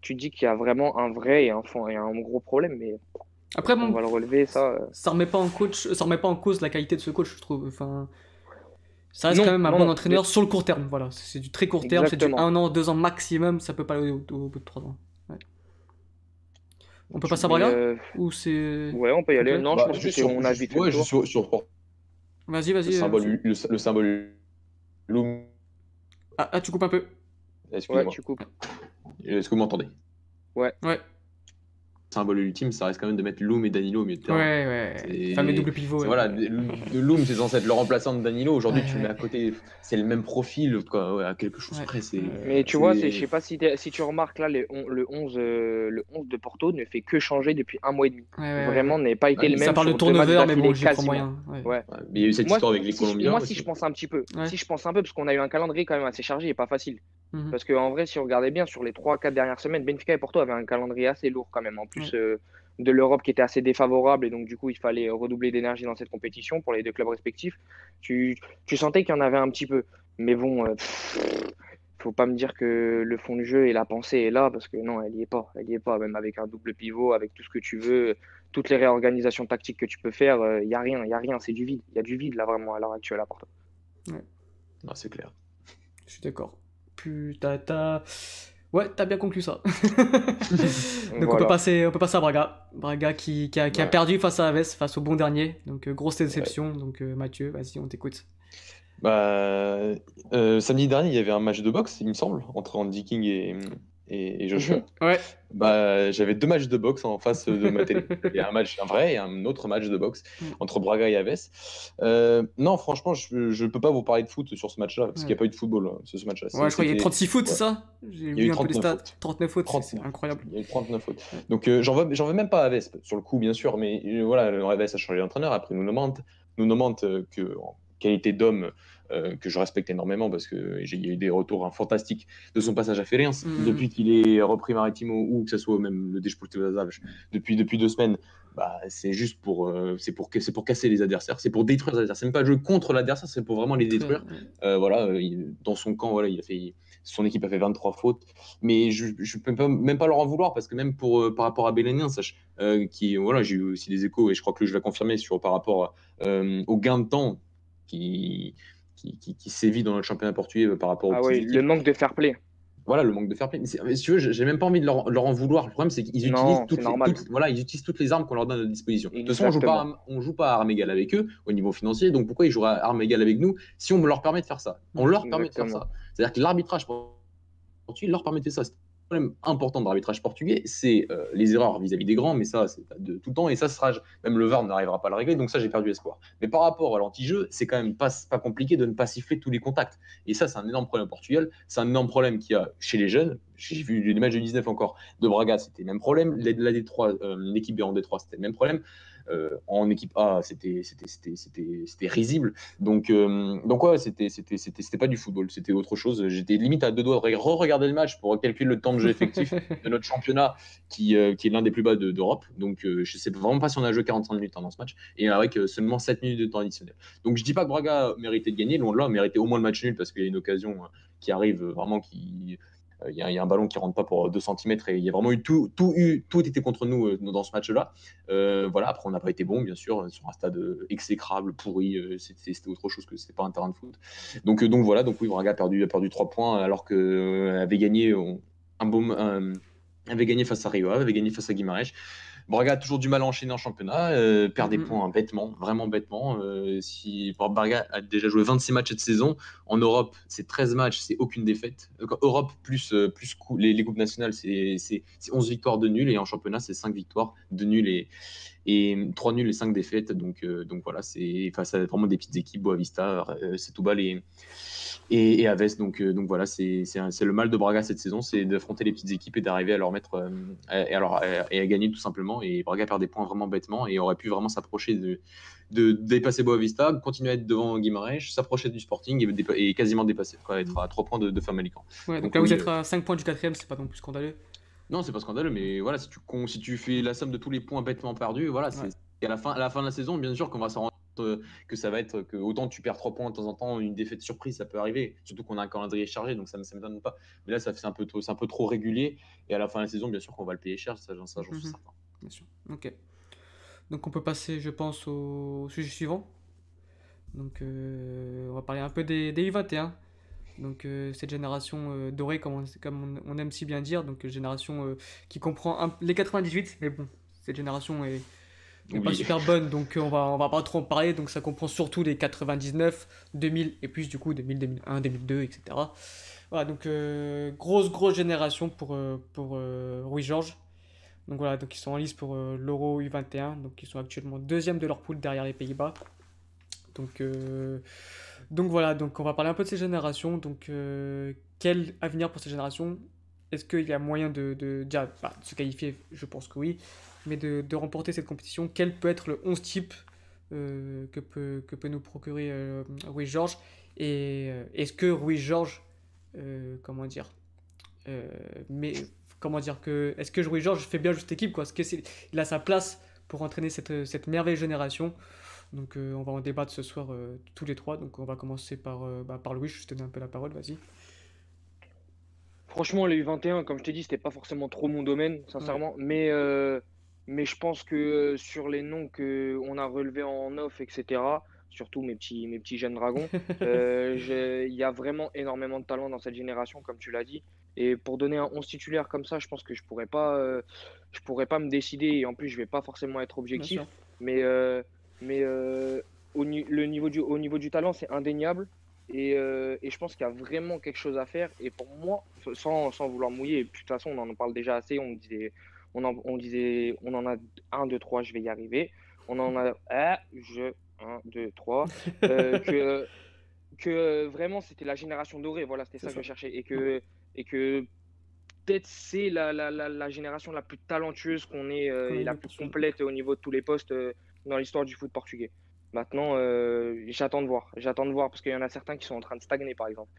tu te dis qu'il y a vraiment un vrai et un, fond, et un gros problème. Mais Après, on bon, va le relever, ça. euh. ça remet pas en coach, ça remet pas en cause la qualité de ce coach, je trouve. Enfin, ça reste Non, quand même un non, bon entraîneur sur le court terme. Voilà, c'est du très court terme, c'est du un an, deux ans maximum. Ça peut pas aller au, au bout de trois ans. Ouais. On peut passer à Braga euh, ou c'est ouais, on peut y aller. Non, Bah, je pense que juste c'est sur- on a vite ouais, sur, sur Vas-y, le vas-y. euh, symbole, le, le symbole Loom. Ah, ah, tu coupes un peu. Ouais, Excusez-moi. tu coupes. Est-ce que vous m'entendez? Ouais, Le symbole ultime, ça reste quand même de mettre Loom et Danilo au milieu de ouais, terrain. ouais. C'est- Fameux double pivot. Ouais. Voilà, Loom, c'est censé être le remplaçant de Danilo. Aujourd'hui, Ouais, tu le ouais. mets à côté, c'est le même profil, quoi, ouais, à quelque chose Ouais. près. C'est... Mais tu vois, c'est- je sais pas si, si tu remarques là, le, on- le 11, euh, le 11 de Porto ne fait que changer depuis un mois et demi. Ouais, ouais, ouais. Vraiment, n'est pas été Ouais, le même. Ça parle de turnover, mais bon, quasiment. moyen. Ouais. Ouais. Ouais, Mais il y a eu cette Moi, histoire avec les si je- Colombiens. moi, aussi. si je pense un petit peu, Ouais. si je pense un peu, parce qu'on a eu un calendrier quand même assez chargé et pas facile. Mhm. Parce qu'en vrai, si on regardait bien sur les 3-4 dernières semaines, Benfica et Porto avaient un calendrier assez lourd quand même. En plus euh, de l'Europe qui était assez défavorable et donc du coup, il fallait redoubler d'énergie dans cette compétition pour les deux clubs respectifs. Tu, tu sentais qu'il y en avait un petit peu. Mais bon, euh, pff, faut pas me dire que le fond du jeu et la pensée est là parce que non, elle y est pas. Elle y est pas. Même avec un double pivot, avec tout ce que tu veux, toutes les réorganisations tactiques que tu peux faire, il y a rien. Il y a rien. C'est du vide. Il y a du vide là vraiment à l'heure actuelle à Porto. Non, c'est clair. Je suis d'accord. T'as- Ouais, t'as bien conclu ça. Donc on, peut passer, on peut passer à Braga. Braga qui, qui a, qui a Ouais. perdu face à Aves, face au bon dernier. Donc euh, grosse déception. Donc euh, Mathieu, vas-y, on t'écoute. Bah, euh, samedi dernier, il y avait un match de boxe, il me semble, entre Andy King et, et, et Joshua. Ouais. Bah, j'avais deux matchs de boxe en face de ma télé. Il y a un match, un vrai et un autre match de boxe Mm. entre Braga et Aves. Euh, non, franchement, je, je peux pas vous parler de foot sur ce match-là, parce qu'il n'y a pas eu de football hein, sur ce match-là. Ouais, je crois qu'il y a C'était- 36 foot, c'est ça? J'ai vu eu un peu les 39 stats. fautes. 39 fautes, c'est- 39. c'est incroyable. Il y a eu 39 fautes. Donc euh, j'en veux, j'en veux même pas à Aves, sur le coup, bien sûr, mais euh, voilà, Aves a changé d'entraîneur. Après, nous demande, nous demande que, qualité d'homme, euh, que je respecte énormément parce que j'ai eu des retours hein, fantastiques de son passage à Fériens. Mhm. Depuis qu'il est repris Maritimo ou que ce soit même le Desportivo depuis, depuis deux semaines, bah, c'est juste pour, euh, c'est pour, c'est pour casser les adversaires, c'est pour détruire les adversaires. C'est même pas jouer contre l'adversaire, c'est pour vraiment les détruire. Euh, voilà, il- dans son camp, voilà, il a fait, son équipe a fait 23 fautes, mais je ne peux pas, même pas leur en vouloir parce que même pour, par rapport à Bélénien, sache, qui, voilà, j'ai eu aussi des échos et je crois que je l'ai confirmé sur, par rapport au gain de temps qui, qui, qui, qui sévit dans le championnat portugais euh, par rapport aux Ah oui, le manque de fair play. Voilà, le manque de fair play. Mais mais si tu veux, j'ai même pas envie de leur, leur en vouloir. Le problème, c'est qu'ils utilisent, toutes les, toutes- voilà, ils utilisent toutes les armes qu'on leur donne à disposition. De toute façon, on joue pas, Exactement. à- on joue pas à armes égales avec eux au niveau financier. Donc pourquoi ils joueraient à armes égales avec nous si on leur permet de faire ça? On leur permet de faire ça. C'est-à-dire que l'arbitrage portugais leur permettait ça. Problème important de l'arbitrage portugais, c'est euh, les erreurs vis-à-vis des grands, mais ça, c'est de tout le temps, et ça sera, même le VAR n'arrivera pas à le régler, donc ça, j'ai perdu espoir. Mais par rapport à l'anti-jeu, c'est quand même pas, pas compliqué de ne pas siffler tous les contacts. Et ça, c'est un énorme problème au Portugal, c'est un énorme problème qu'il y a chez les jeunes. J'ai vu les matchs de 19 encore de Braga, c'était le même problème. La, la D3, euh, l'équipe B en D3, c'était le même problème. En équipe A, c'était risible. Donc, donc ouais, c'était pas du football, c'était autre chose. J'étais limite à deux doigts de re-regarder le match pour calculer le temps de jeu effectif de notre championnat, qui, qui est l'un des plus bas d'Europe. donc, je sais vraiment pas si on a joué 45 minutes hein, dans ce match, et avec seulement 7 minutes de temps additionnel. Donc, je dis pas que Braga méritait de gagner, loin de là, méritait au moins le match nul parce qu'il y a une occasion qui arrive vraiment qui euh, il y, a un ballon qui rentre pas pour 2 cm et il y a vraiment eu tout, tout, eu, tout était contre nous euh, dans ce match-là. Euh, voilà, après on n'a pas été bon, bien sûr, sur un stade exécrable, pourri, c'était autre chose que c'était pas un terrain de foot. Donc, donc voilà, donc oui, Braga a perdu, a perdu 3 points alors qu'elle avait gagné un, bon, avait gagné face à Rio, avait gagné face à Guimarães. Braga a toujours du mal à enchaîner en championnat, euh, perd des mm-hmm. points bêtement, vraiment bêtement. Euh, si Braga a déjà joué 26 matchs cette saison, en Europe, c'est 13 matchs, c'est aucune défaite. Euh, Europe plus, plus les, les, coupes nationales, c'est 11 victoires de nul, et en championnat, c'est 5 victoires de nul et, et 3 nuls et 5 défaites. Donc, donc voilà, c'est face à vraiment des petites équipes, Boavista, tout bas les et, et Aves. Donc, euh, donc voilà, c'est le mal de Braga cette saison, c'est d'affronter les petites équipes et d'arriver à leur mettre euh, et, alors, et à gagner tout simplement. Et Braga perd des points vraiment bêtement et aurait pu vraiment s'approcher de, de dépasser Boavista, continuer à être devant Guimarães, s'approcher du Sporting et, quasiment dépasser, quoi, être à 3 points de, de Famalicão. Ouais, donc, là vous êtes à 5 points du quatrième, c'est pas non plus scandaleux. Non, c'est pas scandaleux, mais voilà, si tu, si tu fais la somme de tous les points bêtement perdus, voilà, c'est à la fin, à la fin de la saison, bien sûr qu'on va s'en rendre euh, que ça va être que autant tu perds 3 points de temps en temps, une défaite surprise, ça peut arriver. Surtout qu'on a un calendrier chargé, donc ça ne m'étonne pas. Mais là, ça fait un peu, c'est un peu trop régulier. Et à la fin de la saison, bien sûr qu'on va le payer cher, ça, j'en suis mhm. certain. Bien sûr. Ok. Donc on peut passer, je pense, au sujet suivant. Donc euh, on va parler un peu des, des U21. Donc euh, cette génération dorée, comme, on, comme on, aime si bien dire, donc génération qui comprend les 98, mais bon, cette génération est pas super bonne, donc euh, on va, on va pas trop en parler. Donc ça comprend surtout les 99, 2000 et plus du coup 2000, 2001, 2002, etc. Voilà, donc euh, grosse, grosse génération pour, euh, pour Rui Georges. Donc voilà, donc ils sont en lice pour l'Euro U21, donc ils sont actuellement deuxième de leur poule derrière les Pays-Bas. Donc, donc voilà, donc on va parler un peu de ces générations. Donc quel avenir pour ces générations? Est-ce qu'il y a moyen de, bah, se qualifier? Je pense que oui. Mais de, remporter cette compétition, quel peut être le 11 type euh, que, peut, nous procurer euh, Rui Georges? Et euh, est-ce que Rui Georges, comment dire, mais comment dire que est-ce que Rui Georges fait bien cette équipe quoi? Est-ce qu'il a sa place pour entraîner cette, cette merveilleuse génération? Donc on va en débattre ce soir tous les trois. Donc on va commencer par, bah, par Louis, je te donne un peu la parole, vas-y. Franchement, les U21, comme je t'ai dit, c'était pas forcément trop mon domaine, sincèrement. Mais mais je pense que euh, sur les noms qu'on a relevés en off, etc., surtout mes petits, mes petits jeunes dragons, euh, il y a vraiment énormément de talent dans cette génération, comme tu l'as dit. Et pour donner un 11 titulaire comme ça, je pense que je pourrais pas, euh, je pourrais pas me décider. Et en plus, je vais pas forcément être objectif. Mais, mais au, le niveau du, au niveau du talent, c'est indéniable. Et, et, je pense qu'il y a vraiment quelque chose à faire. Et pour moi, sans, sans vouloir mouiller, de toute façon, on en parle déjà assez. On disait, on, en, on disait, on en a 1, 2, 3, je vais y arriver. On en a, ah, je, 1, 2, 3. que, que vraiment, c'était la génération dorée. Voilà, c'était ça, que je cherchais. Et que, et que peut-être c'est la, la, la, génération la plus talentueuse qu'on ait euh, et la plus complète au niveau de tous les postes euh, dans l'histoire du foot portugais. Maintenant, euh, j'attends de voir. J'attends de voir parce qu'il y en a certains qui sont en train de stagner, par exemple.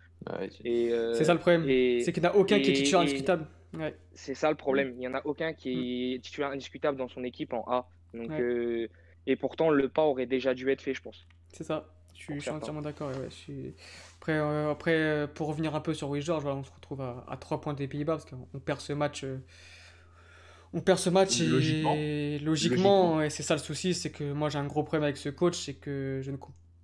c'est ça le problème. C'est qu'il n'y en a aucun qui est titulaire indiscutable. C'est ça le problème. Il n'y en a aucun qui est mm. titulaire indiscutable dans son équipe en A. Donc, euh, et pourtant, le pas aurait déjà dû être fait, je pense. C'est ça. Je suis, entièrement d'accord. Après, euh, après, euh, pour revenir un peu sur Louis George, on se retrouve à, à 3 points des Pays-Bas parce qu'on perd ce match. On perd ce match et logiquement, et c'est ça le souci, c'est que moi j'ai un gros problème avec ce coach, c'est que je ne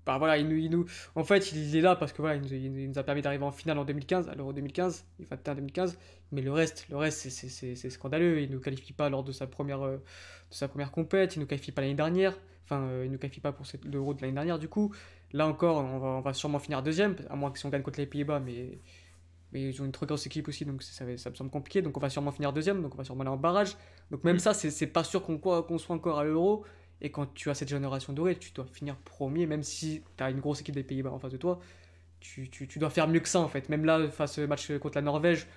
bah voilà, il nous, il nous, en fait, il est là parce que voilà, il nous, il nous a permis d'arriver en finale en 2015, à l'Euro 2015, il fait en 2015, mais le reste, le reste c'est scandaleux. Il ne nous qualifie pas lors de sa première, euh, de sa première compète, il ne nous qualifie pas l'année dernière, enfin, euh, il ne nous qualifie pas pour l'Euro de l'année dernière du coup. Là encore, on va, on va sûrement finir deuxième, à moins que si on gagne contre les Pays-Bas, mais, mais ils ont une trop grosse équipe aussi, donc ça, ça, me semble compliqué. Donc on va sûrement finir deuxième, donc on va sûrement aller en barrage. Donc même mm. ça, c'est pas sûr qu'on qu'on soit encore à l'Euro. Et quand tu as cette génération dorée, tu dois finir premier, même si tu as une grosse équipe des Pays-Bas en face de toi. Tu, tu, tu, dois faire mieux que ça en fait. Même là, face au match contre la Norvège,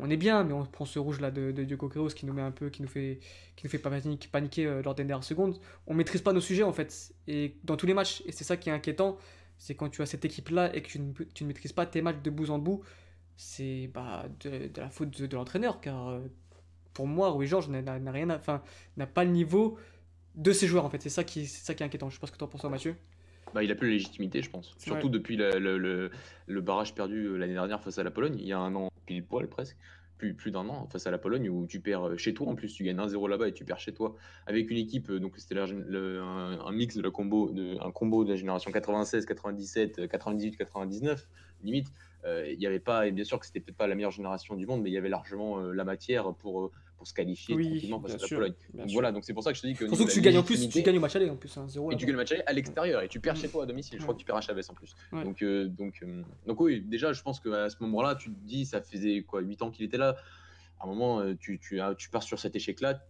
on, est bien, mais on prend ce rouge là de, de Diogo qui nous met un peu, qui nous fait, qui nous fait paniquer, paniquer euh, lors des dernières secondes. On maîtrise pas nos sujets en fait, et dans tous les matchs, et c'est ça qui est inquiétant, c'est quand tu as cette équipe là et que tu ne, tu ne maîtrises pas tes matchs de bout en bout, c'est bah, de, la faute de, l'entraîneur, car euh, pour moi, Rui Georges n'a rien, enfin, n'a pas le niveau de ses joueurs en fait. C'est ça qui, c'est ça qui est inquiétant. Je sais pas ce que tu en penses, Mathieu. Bah, il a plus la légitimité, je pense. Surtout depuis le, le, le, barrage perdu euh, l'année dernière face à la Pologne, il y a un an pile poil presque, plus, plus d'un an face à la Pologne où tu perds euh, chez toi en plus, tu gagnes 1-0 là-bas et tu perds chez toi avec une équipe, euh, donc c'était un, un, mix de la combo, de, un combo de la génération 96, 97, 98, 99 limite. Il n'y avait pas, et bien sûr que c'était peut-être pas la meilleure génération du monde, mais il y avait largement la matière pour pour se qualifier tranquillement face à la Pologne. Donc, voilà, donc c'est pour ça que je te dis que. Surtout que tu gagnes en plus, tu gagnes au match aller en plus. Hein, et tu gagnes le match aller à l'extérieur et tu perds chez toi à domicile. Je crois que tu perds à Chavez en plus. Donc, euh, donc, euh, donc oui, déjà, je pense qu'à ce moment-là, tu te dis, ça faisait quoi, 8 ans qu'il était là. À un moment, euh, tu, tu, tu pars sur cet échec-là.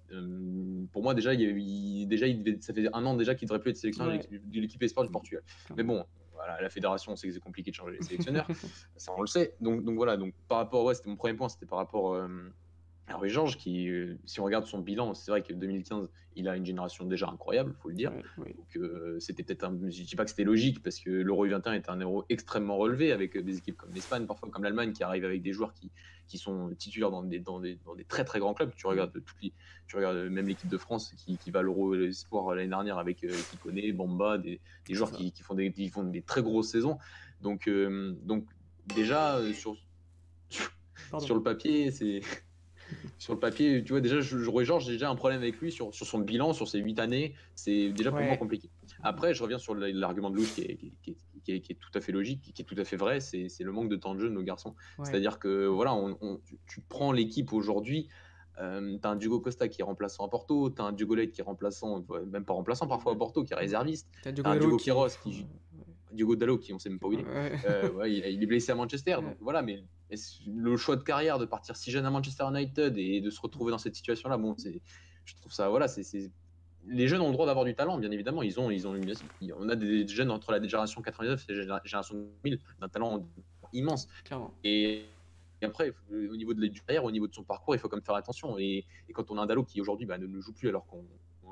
pour moi, déjà, il, déjà il ça fait un an déjà qu'il devrait plus être sélectionneur de l'équipe espoir du Portugal. Mais bon, voilà, la fédération, on sait que c'est compliqué de changer les sélectionneurs. ça, on le sait. Donc, donc voilà, donc par rapport, ouais, c'était mon premier point, c'était par rapport alors, Georges, qui, euh, si on regarde son bilan, c'est vrai que 2015, il a une génération déjà incroyable, il faut le dire. Donc, euh, c'était peut-être un. Je ne dis pas que c'était logique, parce que l'Euro 21 est un euro extrêmement relevé, avec des équipes comme l'Espagne, parfois comme l'Allemagne, qui arrivent avec des joueurs qui, qui sont titulaires dans des, dans, des, dans des très très grands clubs. Tu regardes, toutes les, tu regardes même l'équipe de France qui, qui va à l'Euro Espoir l'année dernière avec euh, connaît Bamba, des, des joueurs qui, qui, font des, qui font des très grosses saisons. Donc, euh, donc déjà, sur, sur le papier, c'est sur le papier, tu vois, déjà, je, Georges, j'ai déjà un problème avec lui sur, sur son bilan, sur ses 8 années. C'est déjà pour moi compliqué. Après, je reviens sur l'argument de Louis qui est, qui, est, tout à fait logique, qui est tout à fait vrai. C'est le manque de temps de jeu de nos garçons. C'est-à-dire que, voilà, on, tu, prends l'équipe aujourd'hui. Euh, t'as un Diogo Costa qui est remplaçant à Porto, t'as un Diogo qui est remplaçant, même pas remplaçant parfois à Porto, qui est réserviste, t'as un Diogo Quiros qui, Diogo Dallo, qui on sait même pas où il est. Euh, il, est blessé à Manchester. Donc voilà, mais le choix de carrière de partir si jeune à Manchester United et de se retrouver dans cette situation-là, bon, c'est, je trouve ça, voilà, c'est, les jeunes ont le droit d'avoir du talent, bien évidemment. Ils ont, ils ont, on a des jeunes entre la génération 99 et la génération 2000 d'un talent immense. Et, après, au niveau de carrière, au niveau de son parcours, il faut quand même faire attention. Et, quand on a un Dallo qui aujourd'hui bah, ne, ne joue plus alors qu'on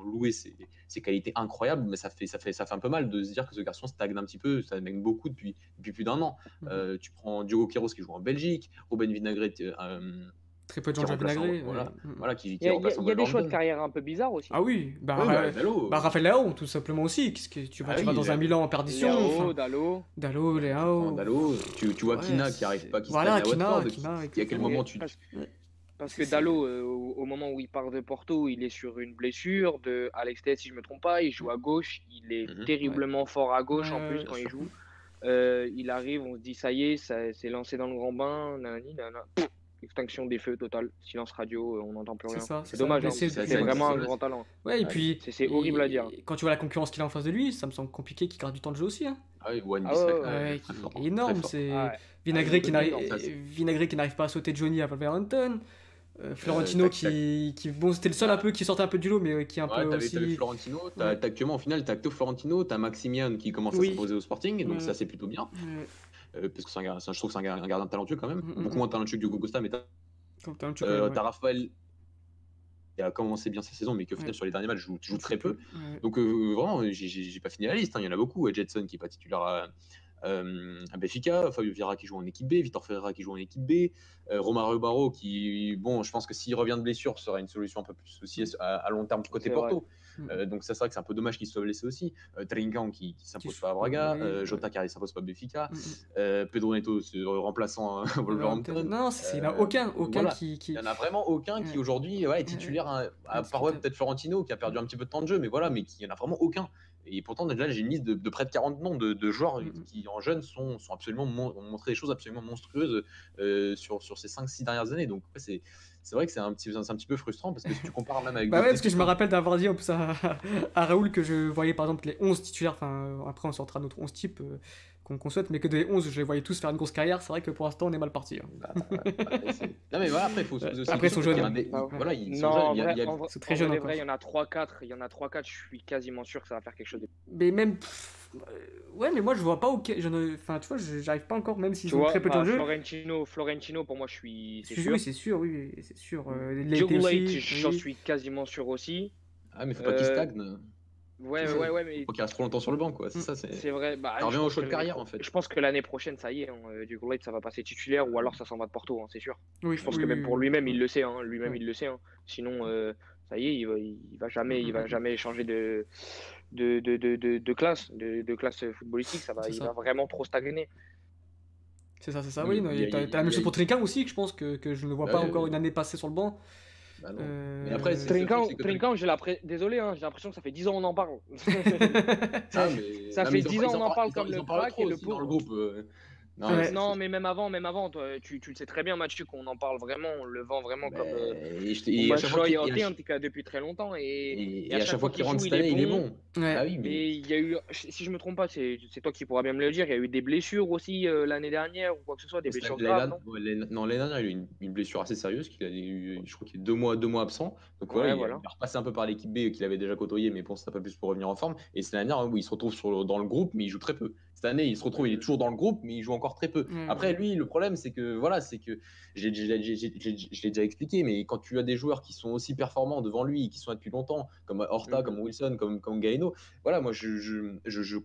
louer ses, ses, qualités incroyables, mais ça fait, ça, fait, ça fait un peu mal de se dire que ce garçon stagne un petit peu, ça stagne beaucoup depuis, depuis plus d'un an. Mhm. Euh, tu prends Diogo Quiros qui joue en Belgique, Ruben Vinagre. Euh, Très peu de gens Vinagre. Voilà, mhm. voilà, qui, qui il y a, il y a des choix de carrière un peu bizarres aussi. Ah oui, bah, bah, bah Raphaël Leao, tout simplement aussi. Qu'est-ce que tu vas, ah tu vas dans un Milan en perdition Leao, Dallo. Dallo, Leao. Dallo, tu, tu vois Kina qui arrive pas, qui voilà, Kina, Kina, à quel moment tu. Parce que Dallo, euh, au, moment où il part de Porto, il est sur une blessure. De Alex Tess, si je ne me trompe pas, il joue à gauche. Il est mhm. terriblement fort à gauche en plus quand il joue. Euh, il arrive, on se dit ça y est, ça s'est lancé dans le grand bain. Nanani, extinction des feux totale, silence radio, euh, on n'entend plus rien. C'est dommage, hein, c'est vraiment un grand talent. Ouais, et puis c'est horrible à dire. Quand tu vois la concurrence qu'il a en face de lui, ça me semble compliqué qu'il garde du temps de jeu aussi. Hein. Ah oui, One ah énorme. C'est Vinagre qui n'arrive pas à sauter Johnny à Wolverhampton. Euh, Florentino qui, qui, bon c'était le seul un peu qui sortait un peu du lot mais qui est un peu aussi avais Florentino t'as actuellement au final t'as Acto Florentino t'as Maximian qui commence à s'imposer au Sporting donc ça c'est plutôt bien. Euh, parce que un, je trouve que c'est un, gardien talentueux quand même. Mm, mm, beaucoup mm. moins talentueux que Diogo Costa mais t'as euh, Raphaël qui a commencé bien sa saison mais au final sur les derniers matchs joue, joue très peu. donc vraiment j'ai pas fini la liste hein. il y en a beaucoup Jetson qui est pas titulaire à euh, Benfica, Fabio Vieira qui joue en équipe B, Vitor Ferreira qui joue en équipe B, euh, Romario Barro qui, bon, je pense que s'il revient de blessure, sera une solution un peu plus aussi à, long terme côté Porto. Mm. Euh, donc ça, c'est vrai que c'est un peu dommage qu'il soit blessé aussi. Euh, Trinkan qui, qui s'impose pas à Braga, euh, Jota qui s'impose pas à Benfica, mm, mm. Pedro Neto remplaçant Wolverhampton. Non, il n'y en a aucun, aucun qui, Il n'y en a vraiment aucun qui aujourd'hui ouais, est titulaire, hein, à part peut-être Florentino qui a perdu un petit peu de temps de jeu, mais voilà, mais qui en a vraiment aucun. Et pourtant, là, j'ai une liste de, près de 40 noms de, joueurs mm-hmm. qui, en jeunes, sont, sont absolument ont montré des choses absolument monstrueuses euh, sur, sur ces 5-6 dernières années. Donc, c'est c'est vrai que c'est un petit, un petit peu frustrant parce que si tu compares même avec. bah ouais, parce que je me rappelle d'avoir dit en plus à, Raoul que je voyais par exemple les 11 titulaires, enfin après on sortira notre 11 type, euh, qu'on souhaite, mais que des 11, je les voyais tous faire une grosse carrière. C'est vrai que pour l'instant, on est mal parti. Hein. Bah, non, mais voilà, après, il faut se poser aussi. Après, ils sont jeunes. Des... Ah, Voilà, ils sont jeunes. a- c'est très en jeune vrai, il y en a 3-4, il y en a 3-4, je suis quasiment sûr que ça va faire quelque chose de Mais même. euh, ouais, mais moi, je vois pas auquel. je ne- Enfin, tu vois, j'arrive pas encore, même s'ils ont vois, très peu de temps bah, de jeu. Florentino, Florentino, pour moi, je suis. C'est Oui, sûr. c'est sûr, oui, oui, c'est sûr. Euh, j'en oui. suis quasiment sûr aussi. Ah, mais faut pas qu'il Euh, stagne. Ouais, ouais, ouais, mais Faut qu'il reste trop longtemps sur le banc, quoi. C'est Mm. ça, c'est. c'est vrai. Bah, Ça revient au choix de carrière, en fait. Je pense que l'année prochaine, ça y est, hein, euh, du Goulet, ça va passer titulaire ou alors ça s'en va de Porto, hein, c'est sûr. Oui, Je pense oui, que même oui, pour lui-même, il le sait. Hein, lui-même, Ouais. il le sait. hein. Sinon, euh, ça y est, il va, il va jamais, il va Mhm. jamais changer de, de, de, de, de, de classe, de, de classe footballistique. Ça va, il ça. va vraiment trop stagner. C'est ça, c'est ça. Oui, t'as la même chose pour aussi, que je pense que, que je ne vois Bah pas ouais, encore une année passée sur le banc. Bah non. Euh, Mais après, c'est- Trincao, Trincao, j'ai désolé, hein, j'ai l'impression que ça fait 10 ans qu'on en parle. Ah, mais- Ça non, fait mais ils en 10 parlent- ans, ils on en en parle comme ils le en parlent trop et le aussi dans le groupe. Euh. Non, Ouais. mais non, mais même avant, même avant, toi, tu, tu le sais très bien, Mathieu, qu'on en parle vraiment, on le vend vraiment Bah, comme. euh, cas depuis très longtemps. Et, et- et et à chaque fois qu'il qu'il rentre cette année, il est bon. bon. Ouais. Ah oui, mais. Mais il y a eu, si je me trompe pas, c'est c'est toi qui pourras bien me le dire, il y a eu des blessures aussi euh, l'année dernière ou quoi que ce soit, des blessures graves, non Non, l'année dernière, il a eu une, une blessure assez sérieuse. Qu'il a eu, je crois qu'il est deux mois, deux mois absent. Donc voilà, Ouais, il, voilà. il est repassé un peu par l'équipe B qu'il avait déjà côtoyé, mais bon, ça n'a pas plus pour revenir en forme. Et c'est l'année dernière où il se retrouve sur, dans le groupe, mais il joue très peu. Cette année, il se retrouve, il est toujours dans le groupe, mais il joue encore très peu. Après, lui, le problème, c'est que voilà, c'est que je l'ai déjà expliqué, mais quand tu as des joueurs qui sont aussi performants devant lui, qui sont là depuis longtemps, comme Horta, Mhm. comme Wilson, comme, comme Gaeno, voilà, moi, je, je, je, je,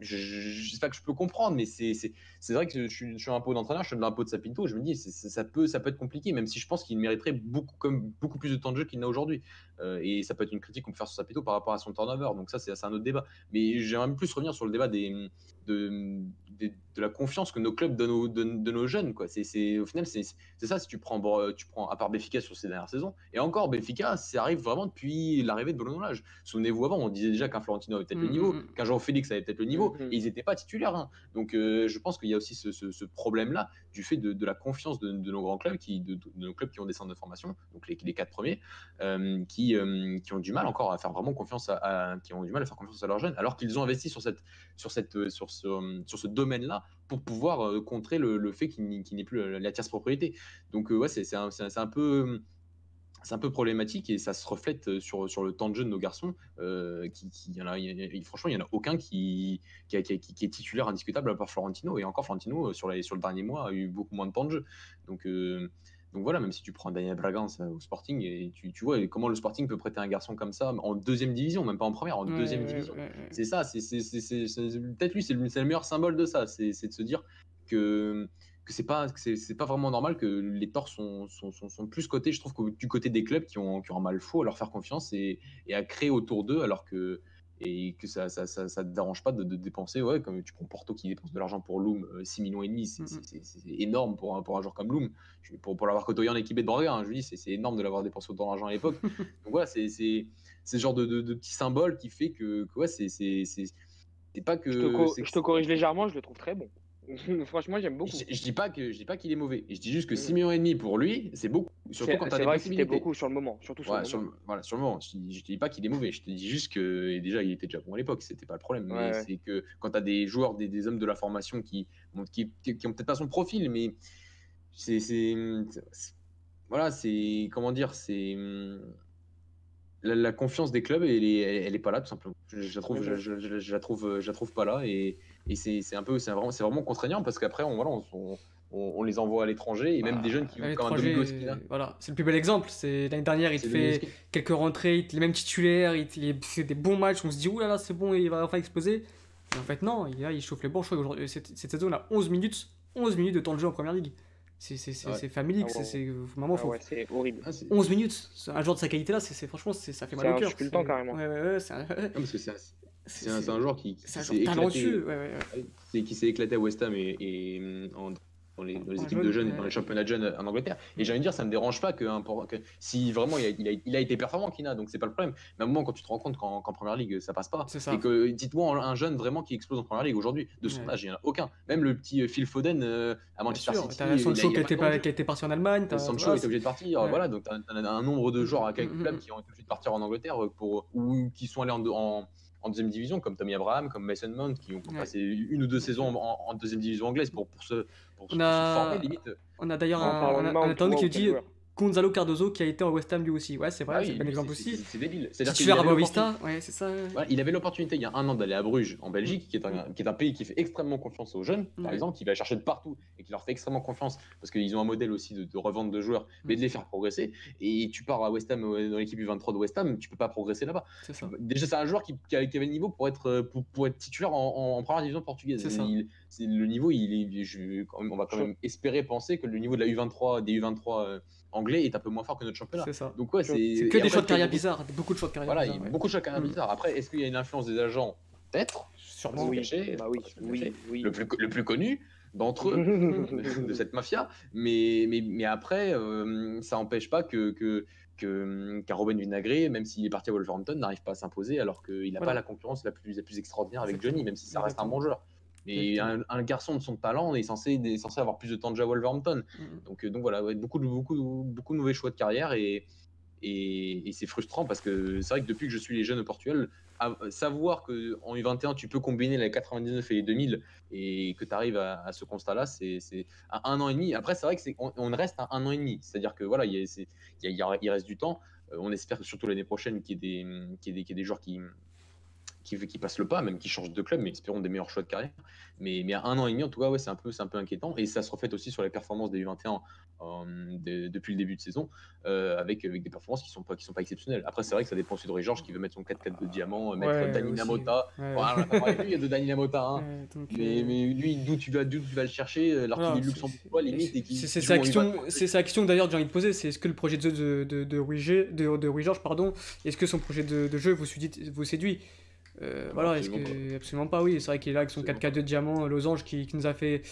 je, je- je sais pas que je peux comprendre, mais c'est c'est- vrai que je suis, je suis un pot d'entraîneur, je suis de l'impôt de Sapinto, je me dis, ça, peut, ça peut être compliqué, même si je pense qu'il mériterait beaucoup, comme, beaucoup plus de temps de jeu qu'il n'a aujourd'hui. Euh, et ça peut être une critique qu'on peut faire sur Sapinto par rapport à son turnover, donc ça, c'est un autre débat. Mais j'aimerais même plus revenir sur le débat des, de, de, de la confiance que nos clubs donnent aux- de, de nos jeunes. Quoi. C'est, c'est, au final, c'est, ça, si tu prends, bon, tu prends, à part Benfica sur ces dernières saisons, et encore, Benfica, ça arrive vraiment depuis l'arrivée de Bruno Lage. Souvenez-vous avant, on disait déjà qu'un Florentino avait peut-être le Mhm, niveau, mhm. qu'un Jean Félix avait peut-être le niveau, et ils n'étaient pas titulaires. hein. Donc euh, je pense qu'il y a aussi ce, problème-là du fait de, la confiance de, nos grands clubs, qui, de, nos clubs qui ont des centres de formation, donc les, quatre premiers, euh, qui, euh, qui ont du mal encore à faire vraiment confiance à, qui ont du mal à faire confiance à leurs jeunes, alors qu'ils ont investi sur cette, sur cette, euh, sur ce, sur ce domaine-là pour pouvoir contrer le, fait qu'il n'y ait plus la, tierce propriété. Donc ouais, c'est un peu c'est un peu problématique et ça se reflète euh, sur, sur le temps de jeu de nos garçons. euh, qui, qui- y en a, y franchement, il n'y en a aucun qui, qui, a- est titulaire indiscutable à part Florentino. Et encore, Florentino, euh, sur, les, sur le dernier mois, a eu beaucoup moins de temps de jeu. Donc, euh, donc voilà, même si tu prends Daniel Bragance euh, au Sporting, et tu, tu vois comment le Sporting peut prêter un garçon comme ça en deuxième division, même pas en première, en Ouais, deuxième ouais, division. ouais. C'est ça, c'est peut-être lui, c'est le, le meilleur symbole de ça, c'est de se dire que que c'est pas c'est pas vraiment normal que les torts sont, sont, sont, sont plus cotés, je trouve, que du côté des clubs qui ont, qui ont un mal faux à leur faire confiance et, et à créer autour d'eux, alors que et que ça ça, ça, ça te dérange pas de, de dépenser, ouais, comme tu prends Porto qui dépense de l'argent pour Loom, euh, 6 millions et demi, c'est Mhm. c'est- énorme pour un, pour un joueur comme Loom, pour, pour l'avoir côtoyé en équipe de Braga, hein, je dis, c'est énorme de l'avoir dépensé autant d'argent à l'époque. Donc voilà, c'est ce genre de, de, de petit symbole qui fait que, que ouais, c'est pas que te je te corrige légèrement, je le trouve très bon. Franchement, j'aime beaucoup. je, je dis pas que je dis pas qu'il est mauvais. Je dis juste que Mm. 6 millions et demi pour lui, c'est beaucoup. Surtout quand tu as c'est des vrai possibilités. beaucoup sur le moment, surtout sur Ouais, le sur, moment. le, voilà, sur le moment. Je, je te dis pas qu'il est mauvais. Je te dis juste que et déjà il était déjà bon à l'époque. C'était pas le problème. Ouais, mais ouais. c'est que quand tu as des joueurs, des, des hommes de la formation qui qui, ont peut-être pas son profil, mais c'est voilà, c'est comment dire, c'est la, la confiance des clubs, elle est, elle, elle est pas là tout simplement. Je, je la trouve, je, je- je- je la trouve, je la trouve pas là et, et c'est c'est un peu, c'est vraiment, c'est vraiment contraignant parce qu'après on voilà, on, on- on les envoie à l'étranger et même des jeunes qui à comme un Quina. Voilà, c'est le plus bel exemple. C'est l'année dernière, il te fait quelques rentrées, il te- les mêmes titulaires, il, te- il fait des bons matchs. On se dit, ouh là là, c'est bon, il va enfin exploser. Et en fait, non, il, là, il chauffe les qu'aujourd'hui, cette, cette saison, on a 11 minutes, 11 minutes de temps de jeu en première ligue. C'est c'est- c'est- Ouais. c'est familier, Ah c'est vraiment Ah faut. ouais, c'est horrible. Ah, c'est- 11 minutes, un joueur de sa qualité là, c'est franchement, ça fait mal C'est au un cœur. C'est- carrément. Ouais, ouais, ouais, un, Non, parce que c'est un, joueur qui, s'est éclaté. Ouais, ouais, ouais. c'est- qui s'est éclaté à West Ham et, et, en- dans les, dans les En équipes jeune, de jeunes, dans les championnats de jeunes en Angleterre. Et j'ai envie de dire, ça me dérange pas que, un- que si vraiment il a, il a- il a été performant, Kina, donc c'est pas le problème. Mais à un moment, quand tu te rends compte qu'en qu'en première ligue, ça passe pas, ça. et que dites-moi un jeune vraiment qui explose en première ligue aujourd'hui, de son Ouais. âge, il n'y en a aucun. Même le petit euh, Phil Foden euh, à Manchester sûr, City, il Sancho qui été parti en Allemagne. t'as- Sancho voilà, est obligé de partir, Ouais. voilà, donc tu as, un nombre de joueurs avec Mhm. clubs qui ont été obligés de partir en Angleterre pour, ou qui sont allés en, en, en deuxième division, comme Tommy Abraham, comme Mason Mount, qui ont Ouais. passé une ou deux saisons en, en deuxième division anglaise pour, pour se, pour se- On pour se a- former limite. On a d'ailleurs un, un qui dit joueur. Gonzalo Cardozo qui a été en West Ham lui aussi. Ouais, c'est vrai, Ah c'est oui, un bon lui, exemple c'est- aussi. c'est- C'est débile. C'est-à-dire qu'il avait Boavista, ouais, c'est ça. Il avait l'opportunité il y a un an d'aller à Bruges en Belgique, qui est, un, qui est un pays qui fait extrêmement confiance aux jeunes, par exemple, qui va chercher de partout et qui leur fait extrêmement confiance parce qu'ils ont un modèle aussi de, de revente de joueurs, mais de les faire progresser. Et tu pars à West Ham, euh, dans l'équipe U23 de West Ham, tu peux pas progresser là-bas. C'est. Déjà, c'est un joueur qui, avait le niveau pour être, euh, pour, pour être titulaire en, en- en première division portugaise. C'est ça. Il- c'est- le niveau, il est, je- on va quand même espérer penser que le niveau de la U23, des U23 euh, anglais est un peu moins fort que notre championnat. C'est ça. Donc ouais, C'est que des choix de carrière bizarres, beaucoup de choix de carrière Voilà, ouais. beaucoup de Mm. bizarres. Après, est-ce qu'il y a une influence des agents? Peut-être. Sûrement. Oui, cacher, bah oui, oui, oui. Le plus, le plus connu d'entre eux de, cette mafia. Mais, mais, mais après, euh, ça n'empêche pas que, que, que, Robin Vinagre, même s'il est parti à Wolverhampton, n'arrive pas à s'imposer alors qu'il n'a Voilà. pas la concurrence la plus, la plus extraordinaire avec. Johnny, même si ça reste un bon joueur. Et un, un garçon de son talent est censé, est censé avoir plus de temps jeu à Wolverhampton. Mm. Donc, euh, donc voilà, ouais, beaucoup, de, beaucoup, de- beaucoup de mauvais choix de carrière et, et, et c'est frustrant parce que c'est vrai que depuis que je suis les jeunes au Portugal, à- savoir qu'en U21 tu peux combiner les 99 et les 2000 et que tu arrives à, à ce constat-là, c'est à un an et demi. Après, c'est vrai que c'est on, on reste à un an et demi, c'est-à-dire que voilà, il, y a- c'est- il y a- il y a- il reste du temps. Euh, on espère surtout l'année prochaine qu'il y qu'il y qu'il y ait des joueurs qui, qui, qui passent le pas, même qui changent de club, mais espérons des meilleurs choix de carrière. Mais, mais à un an et demi, en tout cas, ouais, c'est un, peu- un peu inquiétant. Et ça se reflète aussi sur les performances des U21 euh, de- depuis le début de saison, euh, avec, avec des performances qui ne sont, pas- qui sont pas exceptionnelles. Après, c'est vrai que ça dépend aussi de Ray Georges qui veut mettre son 4-4 de diamant, euh, mettre Ouais, Dani. Namota. Ouais. Voilà, lui, il y a de Dani Namota. hein. Ouais, Mais, mais lui, d'où tu vas, tu vas le chercher, voilà, l'artillerie de c'est- Luxembourg, limite, sa question, U21. c'est sa question d'ailleurs que j'ai envie de poser, c'est est-ce que le projet de jeu de, de, de, pardon, est-ce que son projet de, de jeu vous séduit? Euh, Voilà, absolument que absolument pas oui, c'est vrai qu'il est là avec son Absolument 4K de diamant euh, losange qui, qui nous a fait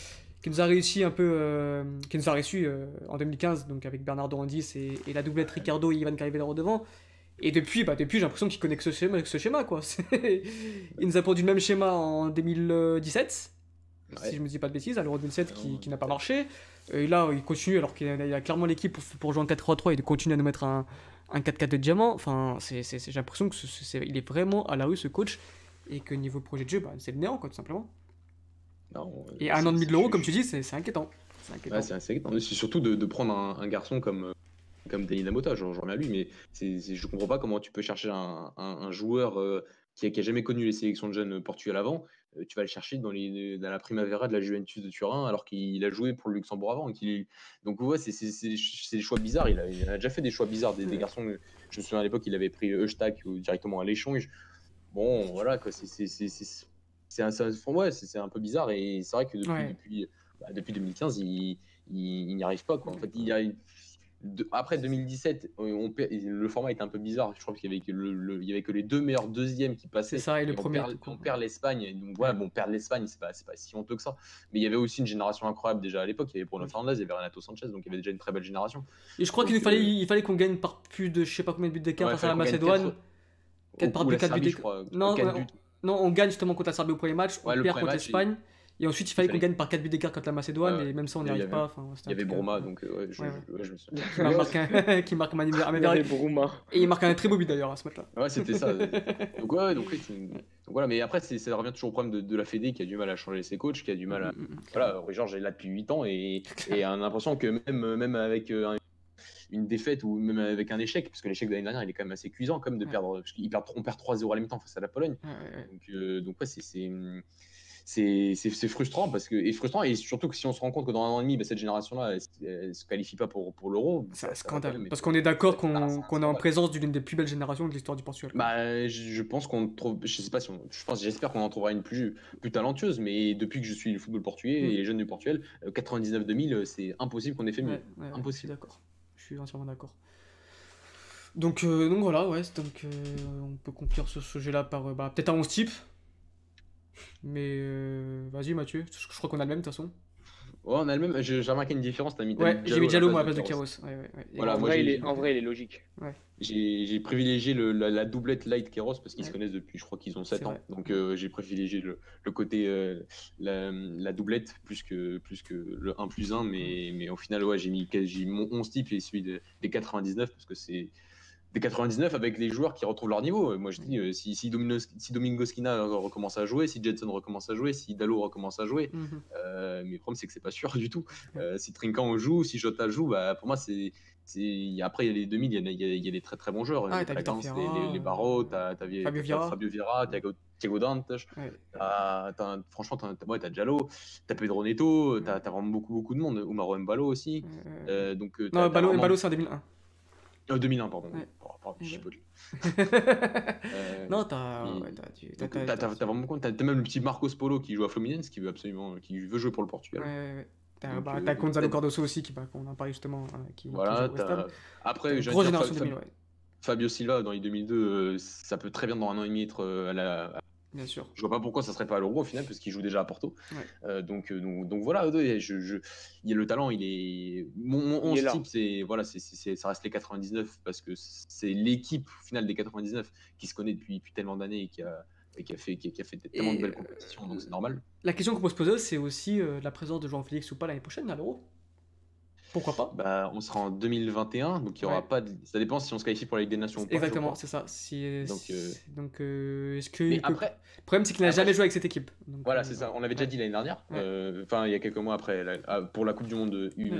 qui nous a réussi un peu euh, qui nous a réussi euh, en 2015 donc avec Bernardo Andis et, et la doublette Ricardo et Ivan Carivellero devant. Et depuis, bah depuis j'ai l'impression qu'il connaît que ce schéma, ce schéma quoi. Il nous a produit le même schéma en 2017 Ouais. si je me dis pas de bêtises, à l'Euro 2007 qui, n'a pas marché. Et là, il continue alors qu'il a, a clairement l'équipe pour, pour jouer en 4-3-3 et de continuer à nous mettre un, un 4-4 de diamant. Enfin, j'ai l'impression que ce- ce- c'est- il est vraiment à la rue ce coach et que niveau projet de jeu, bah, c'est le néant quoi, tout simplement. Non, Et euh, un an et demi de l'Euro, comme tu dis, c'est, inquiétant. C'est inquiétant. Ouais, inquiétant. C'est surtout de, de prendre un, un garçon comme, euh, comme Denis Namota, je, je reviens à lui, mais c'est, c'est- je comprends pas comment tu peux chercher un, un- un joueur euh, qui, a, qui a jamais connu les sélections de jeunes portugais avant, euh, tu vas le chercher dans, les, dans la Primavera de la Juventus de Turin alors qu'il a joué pour le Luxembourg avant. et donc ouais, c'est, c'est, c'est, c'est des choix bizarres, il a, il a déjà fait des choix bizarres, des, garçons, je me souviens à l'époque, il avait pris Eustak directement à l'échange. Bon, voilà, quoi, c'est, un, ouais, peu bizarre et c'est vrai que depuis, Ouais. depuis, bah, depuis 2015, il, il, il n'y arrive pas. Quoi. En fait, il y a, de- après 2017, euh, on perd- le format était un peu bizarre. Je crois qu'il y avait que, le, le- il y avait que les deux meilleurs deuxièmes qui passaient. C'est ça, et le on premier. perd, on perd l'Espagne. Donc voilà, bon, perdre l'Espagne, c'est pas, pas si honteux que ça. Mais il y avait aussi une génération incroyable déjà à l'époque. Il y avait Bruno Oui. Fernandes, il y avait Renato Sanchez, donc il y avait déjà une très belle génération. Et je crois qu'il fallait, euh, il fallait qu'on gagne par plus de je sais pas combien de buts d'écart Ouais, face à la Macédoine. quatre- Quatre ou- par- ou la quatre buts. Non, ouais. Non, on gagne justement contre la Serbie au premier match, on Ouais, perd contre l'Espagne. Et ensuite, il fallait qu'on gagne par 4 buts d'écart contre la Macédoine, et même ça, on n'y arrive pas. Il y avait Broma, donc ouais, je, qui marque, un. Et il marque un très beau but d'ailleurs à ce match-là. Ouais, c'était ça. donc, ouais, donc, voilà, mais après, ça revient toujours au problème de, la Fédé qui a du mal à changer ses coachs, qui a du mal à. Mm, mm, mm. Voilà, Rui Georges est là depuis 8 ans et, et a l'impression que même, même avec euh, un- une défaite ou même avec un échec, parce que l'échec de l'année dernière, il est quand même assez cuisant, comme de perdre. Parce perd, on perd 3-0 à la mi-temps face à la Pologne. Euh, donc ouais, c'est. C'est- frustrant parce que et frustrant et surtout que si on se rend compte que dans un an et demi bah, cette génération là elle, elle se qualifie pas pour, pour l'euro C'est ça- un scandale. Parce qu'on est d'accord qu'on est en présence d'une des plus belles générations de l'histoire du Portugal. Bah, je je pense qu'on trouve, je sais pas si on, je pense, j'espère qu'on en trouvera une plus, plus talentueuse, mais depuis que je suis le football portugais Mm. et les jeunes du Portugal, euh, 99-2000, euh, c'est impossible qu'on ait fait mieux. Ouais, ouais, Impossible. d'accord. Je suis entièrement d'accord. Donc, euh, donc voilà, ouais, donc euh, on peut conclure ce sujet-là par euh, bah, peut-être un 11 type. Mais euh, vas-y Mathieu, je, je crois qu'on a le même de toute façon. Ouais, on a le même, j'ai remarqué une différence, t'as mis Ouais, j'ai mis Diallo moi à la la place de. Ouais, ouais, Voilà, en, vrai, il est, en vrai, il est logique. J'ai j'ai privilégié le- la, la doublette Light Keros parce qu'ils Ouais. se connaissent depuis, je crois qu'ils ont 7 C'est ans. vrai. Donc euh, j'ai privilégié le, le côté euh, la, la doublette plus que, plus que le 1 plus 1. Mais, mais au final, ouais, j'ai mis, j'ai mis mon 11 type et celui de- des 99 parce que c'est des 99 avec les joueurs qui retrouvent leur niveau. Moi, je dis, euh, si, si, Domino, si Domingo Skina recommence à jouer, si Jetson recommence à jouer, si Dalo recommence à jouer, Mhm. euh, mais le problème, c'est que c'est pas sûr du tout. Euh, si Trinkan joue, si Jota joue, bah, pour moi, c'est. Après, il y a les 2000, il y y y a des très très bons joueurs. Ah, t'as les, les, les Barreaux, t'as Fabio. Fabio Vieira, Thiago, Dantes, Ouais. t'as- franchement, t'as ouais, t'as Diallo, t'as Pedro Neto, t'as t'as vraiment beaucoup beaucoup de monde. Oumaro Mbalo aussi. Donc, non, t'as Balo, vraiment- c'est en 2001. Euh, 2001, pardon. Ouais. Oh, pardon, Ouais. Euh, non, t'as. ouais, vraiment compte, t'as même le petit Marcos Polo qui joue à Fluminense, qui veut absolument, qui veut jouer pour le Portugal. Ouais, ouais, ouais. T'as bah, euh, Gonzalo Cardoso aussi, qui, bah, qu'on en parlait justement. hein, qui, qui Voilà, joue t'as- après, j'ai envie Grosse de dire, génération Fa- 2000, Fa- ouais, Fabio Silva dans les 2002, euh, ça peut très bien dans un an et demi être euh, à la. Bien sûr. Je vois pas pourquoi ça serait pas à l'Euro au final, parce qu'il joue déjà à Porto. Ouais. Euh, donc, euh, donc, donc voilà, ouais, je, je- il y a le talent, il est. Mon, mon Il est 11 là. type, c'est voilà, c'est c'est- ça reste les 99 parce que c'est l'équipe finale des 99 qui se connaît depuis, depuis tellement d'années et qui a, et qui a fait, qui a, qui a fait tellement Et, de belles euh, compétitions, donc c'est normal. La question qu'on peut se poser, c'est aussi euh, la présence de Jean-Félix ou pas l'année prochaine à l'Euro? Pourquoi pas Bah, on sera en 2021, donc il y aura Ouais. pas. de- Ça dépend si on se qualifie pour la Ligue des Nations ou pas. Exactement, c'est ça. Si, Donc, euh, donc euh, est-ce que. Mais il peut- après, Le problème, c'est qu'il n'a jamais joué avec cette équipe. Donc, Voilà, euh, c'est ça. On l'avait déjà dit l'année dernière, Ouais. euh, enfin il y a quelques mois après, la- ah, pour la Coupe du Monde de U,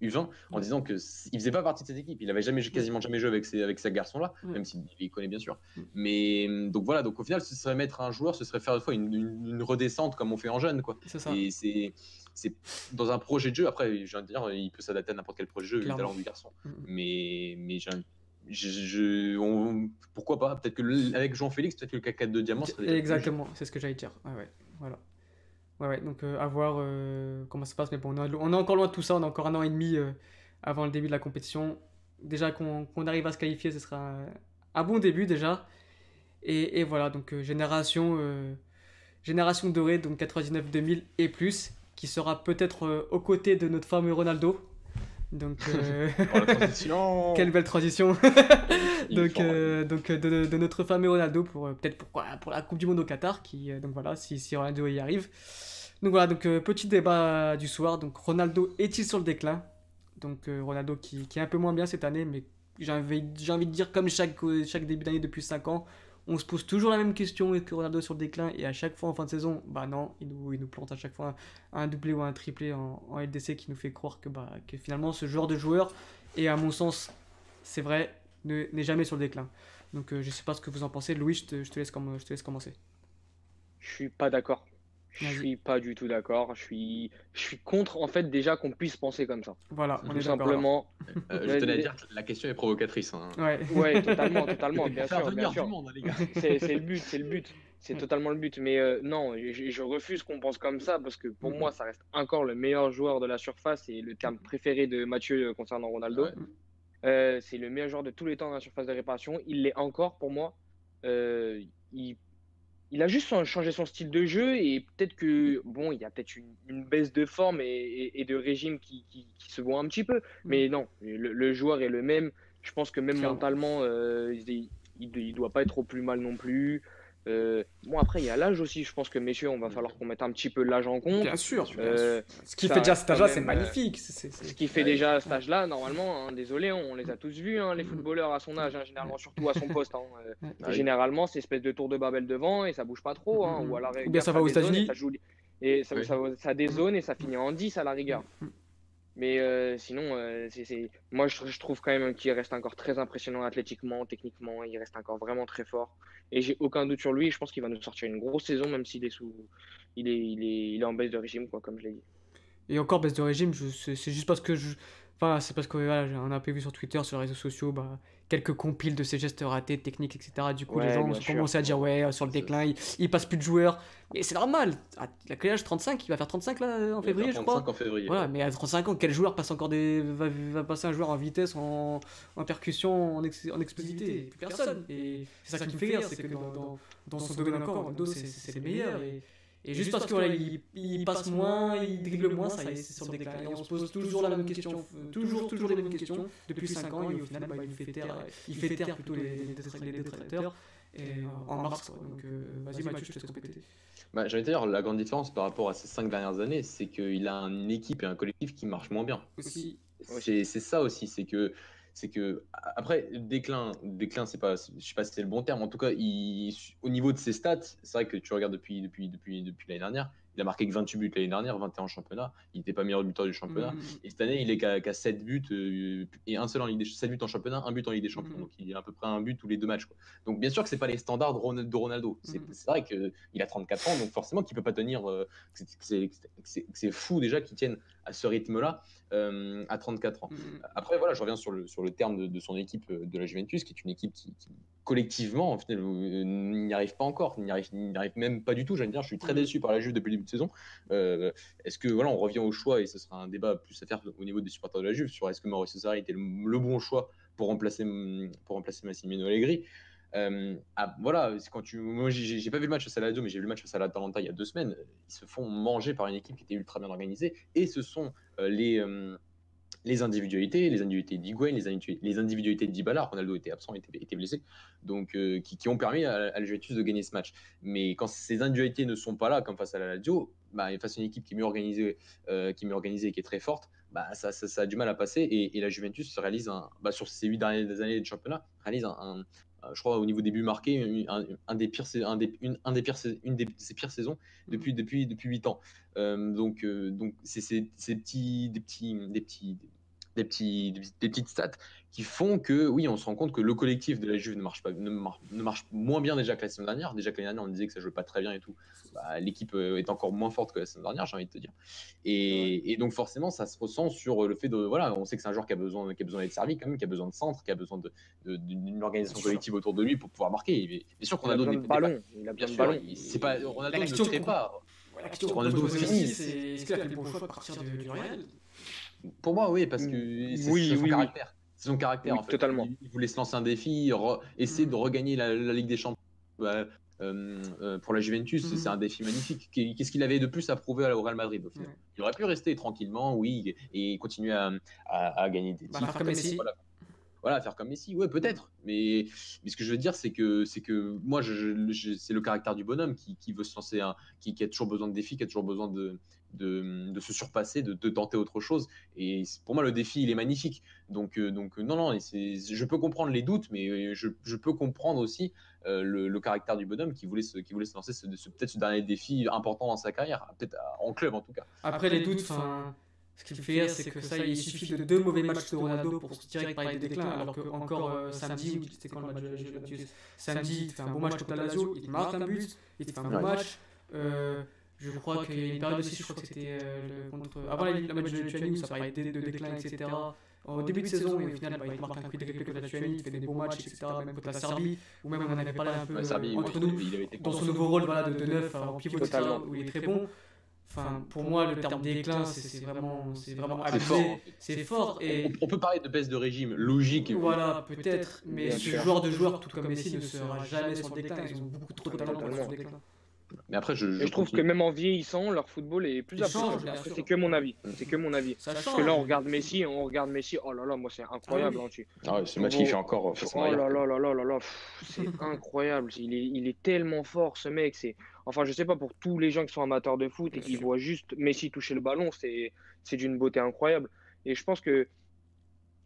U20, en disant que il faisait pas partie de cette équipe. Il avait jamais, quasiment jamais joué avec ces, avec ces garçons-là, même s'il les connaît bien sûr. Mm. Mais donc voilà, donc au final, ce serait mettre un joueur, ce serait faire une fois une, une- redescente comme on fait en jeune, quoi. C'est ça. Et c'est c'est dans un projet de jeu. Après, je viens de dire, il peut s'adapter à n'importe quel projet de jeu, le talent du garçon. Mais mais j'ai je, je- on- pourquoi pas Peut-être que le- avec Jean-Félix, peut-être que le K4 de diamant Exactement, c'est ce que j'allais dire. Ouais, ouais, voilà. Ouais, ouais, donc euh, à voir euh, comment ça se passe. Mais bon, on est, on est encore loin de tout ça. On a encore un an et demi euh, avant le début de la compétition. Déjà qu'on qu'on arrive à se qualifier, ce sera un, un bon début déjà. Et, et voilà, donc euh, génération, génération dorée, donc 99-2000 et plus, qui sera peut-être euh, aux côtés de notre fameux Ronaldo. Donc, euh, Oh, la transition. quelle belle transition! Donc, euh, donc de, de notre fameux Ronaldo pour peut-être pourquoi pour la Coupe du Monde au Qatar qui donc voilà si, si Ronaldo y arrive. Donc voilà donc petit débat du soir. Donc Ronaldo est-il sur le déclin? Donc Ronaldo qui, qui est un peu moins bien cette année mais j'ai envie, j'ai envie de dire comme chaque, chaque début d'année depuis 5 ans on se pose toujours la même question est-ce que Ronaldo sur le déclin? Et à chaque fois en fin de saison bah non il nous, plante à chaque fois un, doublé ou un triplé en, LDC qui nous fait croire que, bah, que finalement ce genre de joueur et à mon sens c'est vrai ne- n'est jamais sur le déclin. Donc euh, je sais pas ce que vous en pensez. Louis, je te, laisse, comm- je te laisse commencer. Je suis pas d'accord. Je Vas-y. suis pas du tout d'accord. Je suis, je suis contre en fait déjà qu'on puisse penser comme ça. Voilà, on Tout est simplement. Euh, je tenais à dire que la question est provocatrice. hein. Ouais. Ouais, totalement, totalement, bien sûr, bien sûr. hein, les gars. C'est le but, c'est le but. C'est totalement le but. Mais euh, non, je, je refuse qu'on pense comme ça parce que pour moi, ça reste encore le meilleur joueur de la surface et le terme préféré de Mathieu euh, concernant Ronaldo. Ouais. Euh, c'est le meilleur joueur de tous les temps dans la surface de réparation. Il l'est encore pour moi. Euh, il, il a juste changé son style de jeu et peut-être que, bon, il y a peut-être une, une baisse de forme et, et- et de régime qui, qui- qui se voit un petit peu. Mais non, le, le joueur est le même. Je pense que même Clairement. mentalement, euh, il, il doit pas être au plus mal non plus. Euh, bon, après, il y a l'âge aussi. Je pense que, messieurs, on va falloir qu'on mette un petit peu l'âge en compte. Bien sûr. bien Euh, sûr. Ce qui fait déjà cet âge-là, c'est euh, magnifique. C'est- Ce qui fait Ouais. déjà cet âge-là, normalement, hein, désolé, hein, on les a tous vus, hein, les Mm. footballeurs à son âge, hein, généralement, surtout à son poste. euh. Ah. Généralement, c'est espèce de tour de Babel devant et ça bouge pas trop. hein, Mm, mm, ou à la Ou bien ça va aux et États-Unis. ça joue- Et ça, Oui. ça, ça dézone et ça finit en 10 à la rigueur. Mais euh, sinon, euh, c'est, moi je, trouve quand même qu'il reste encore très impressionnant athlétiquement, techniquement, il reste encore vraiment très fort. Et j'ai aucun doute sur lui, je pense qu'il va nous sortir une grosse saison, même s'il est sous. Il est, il est, il est en baisse de régime, quoi, comme je l'ai dit. Et encore baisse de régime, c'est juste parce que je. Enfin, c'est parce que a un peu vu sur Twitter, sur les réseaux sociaux, bah, quelques compiles de ses gestes ratés, techniques, etc. Du coup, les gens ont commencé à dire ouais, euh, sur le déclin, il, il passe plus de joueurs. Mais c'est normal. Ah, Il a quel âge? 35 Il va faire 35 là en février, je crois. 35 en février. Voilà, mais à 35 ans, quel joueur passe encore des. va, va passer un joueur en vitesse, en, en percussion, en, ex- en explosivité? Plus personne. Et c'est ça qui me fait rire, c'est que dans, dans, dans son domaine encore, Ronaldo, c'est- c'est le meilleur. Et, et juste parce que voilà, il, il passe moins, il dribble moins, ça y est, c'est sur le déclin. Et on se pose toujours la même question, euh, toujours, toujours les mêmes questions, depuis 5 ans, et au final, bah, il fait taire, il fait taire plutôt les, les, détra- les détracteurs. Et, euh, en mars, quoi. Donc, euh, vas-y, Mathieu, je te laisse compléter. Bah, J'allais dire, la grande différence par rapport à ces 5 dernières années, c'est qu'il a une équipe et un collectif qui marchent moins bien. Aussi, C'est c'est ça aussi, c'est que c'est que après déclin, déclin, c'est pas, je sais pas si c'est le bon terme. En tout cas, il, au niveau de ses stats, c'est vrai que tu regardes depuis depuis depuis depuis l'année dernière, il a marqué que 28 buts l'année dernière, 21 en championnat. Il n'était pas meilleur buteur du championnat. Mmh. Et cette année, il est qu'à 7 buts euh, et un seul en Ligue des 7 buts en championnat, un but en Ligue des Champions. Mmh. Donc il a à peu près un but tous les deux matchs. Quoi. Donc bien sûr que c'est pas les standards de Ronaldo. C'est mmh. vrai qu'il a 34 ans, donc forcément qu'il peut pas tenir. Euh, c'est fou déjà qu'il tienne à ce rythme-là euh, à 34 ans. Après voilà, je reviens sur le, sur le terme de, son équipe de la Juventus, qui est une équipe qui, collectivement, en fait, n'y arrive pas encore, n'y arrive, arrive, même pas du tout. J'aime dire, je suis très déçu par la Juve depuis le début de saison. Euh, est-ce que voilà, on revient au choix et ce sera un débat plus à faire au niveau des supporters de la Juve sur est-ce que Mauricio Sarri était le, bon choix pour remplacer pour remplacer Massimiliano Allegri? Euh, ah, voilà, quand tu, moi j'ai pas vu le match face à la mais j'ai vu le match face à l'Atalanta il y a deux semaines. Ils se font manger par une équipe qui était ultra bien organisée et ce sont euh, les les individualités, les individualités d'Higuain, les, les, individualités de Ronaldo était absent, était, était blessé, donc euh, qui, ont permis à, la Juventus de gagner ce match. Mais quand ces individualités ne sont pas là, comme face à la Lazio, bah, face à une équipe qui est mieux organisée, euh, qui est mieux organisée et qui est très forte, bah, ça, ça, a du mal à passer. Et, la Juventus réalise un, bah, sur ces huit dernières années de championnat, réalise un, je crois au niveau des buts marqués, un, des pires, un des, une, un des pires, une des ses pires saisons depuis depuis depuis huit ans. Euh, donc euh, donc c'est ces petits des petits des petits des, petits, des petites stats qui font que, oui, on se rend compte que le collectif de la Juve ne marche, pas, ne marche, moins bien déjà que la semaine dernière. Déjà que l'année dernière, on disait que ça jouait pas très bien et tout. Bah, l'équipe euh, est encore moins forte que la semaine dernière, j'ai envie de te dire. Et, donc, forcément, ça se ressent sur le fait de. Voilà, on sait que c'est un joueur qui a besoin, qui a besoin d'être servi quand même, qui a besoin de centre, qui a besoin d'une de, organisation collective autour de lui pour pouvoir marquer. Bien sûr qu'on a, donné. Ballon. Il a bien sûr. C'est pas. Ronaldo ne crée pas. Ronaldo, c'est est-ce qu'il a fait le bon choix de partir du Real? Pour moi, oui, parce que c'est oui, son, caractère. C'est son caractère, en fait. Totalement. Il, voulait se lancer un défi, essayer de mm. regagner la, Ligue des Champions. Bah, euh, euh, pour la Juventus, mm-hmm. c'est un défi magnifique. Qu'est-ce qu'il avait de plus à prouver au Real Madrid Il aurait pu rester tranquillement, oui, et continuer à, à, gagner des bah, titres voilà, faire comme Messi, ouais, peut-être. Mais, mais ce que je veux dire, c'est que, c'est que moi, c'est le caractère du bonhomme qui, qui veut se lancer, un, qui, qui, a toujours besoin de défis, qui a toujours besoin de, de, de se surpasser, de, de, tenter autre chose. Et pour moi, le défi, il est magnifique. Donc, euh, donc non, non, je peux comprendre les doutes, mais je, je peux comprendre aussi euh, le, le, caractère du bonhomme qui voulait se, qui voulait se lancer ce, peut-être ce dernier défi important dans sa carrière, peut-être en club en tout cas. Après, les doutes, enfin ce qui me fait rire, c'est que ça, il suffit de deux mauvais matchs de Ronaldo pour se direct parler de déclin, alors que encore euh, samedi, c'était quand le match de la Juventus Samedi, il fait un bon match contre la Lazio, il marque un but, il fait un bon match. Euh, je crois qu'il y a une période aussi, je crois que c'était euh, contre. Avant le match de Tuani où ça parlait de, déclin, etc. Au début de saison, et au final, bah, il marque un coup de déclin contre la Tuani, il fait des bons matchs, etc. Même contre la Serbie, ou même on en avait parlé un peu entre nous, dans son nouveau rôle de neuf en pivot, où il est très bon. Enfin, pour moi, le terme déclin, c'est vraiment, c'est vraiment. C'est fort. Et on, peut parler de baisse de régime, logique. Voilà, peut-être. Mais ce genre de joueur, tout comme Messi, ne sera jamais sur le déclin. Ils ont beaucoup trop de talent pour sur le déclin. Mais après, je, je, trouve que même en vieillissant, leur football est plus approche. C'est que mon avis. C'est que mon avis. Parce que là, on regarde Messi, on regarde Messi. Oh là là, moi, c'est incroyable. Ah, oui. ah ouais, ce match, il fait encore. Euh, oh là là là là là là, c'est incroyable. Il est, il est tellement fort, ce mec. C'est, enfin, je sais pas pour tous les gens qui sont amateurs de foot et qui voient juste Messi toucher le ballon, c'est, c'est d'une beauté incroyable. Et je pense que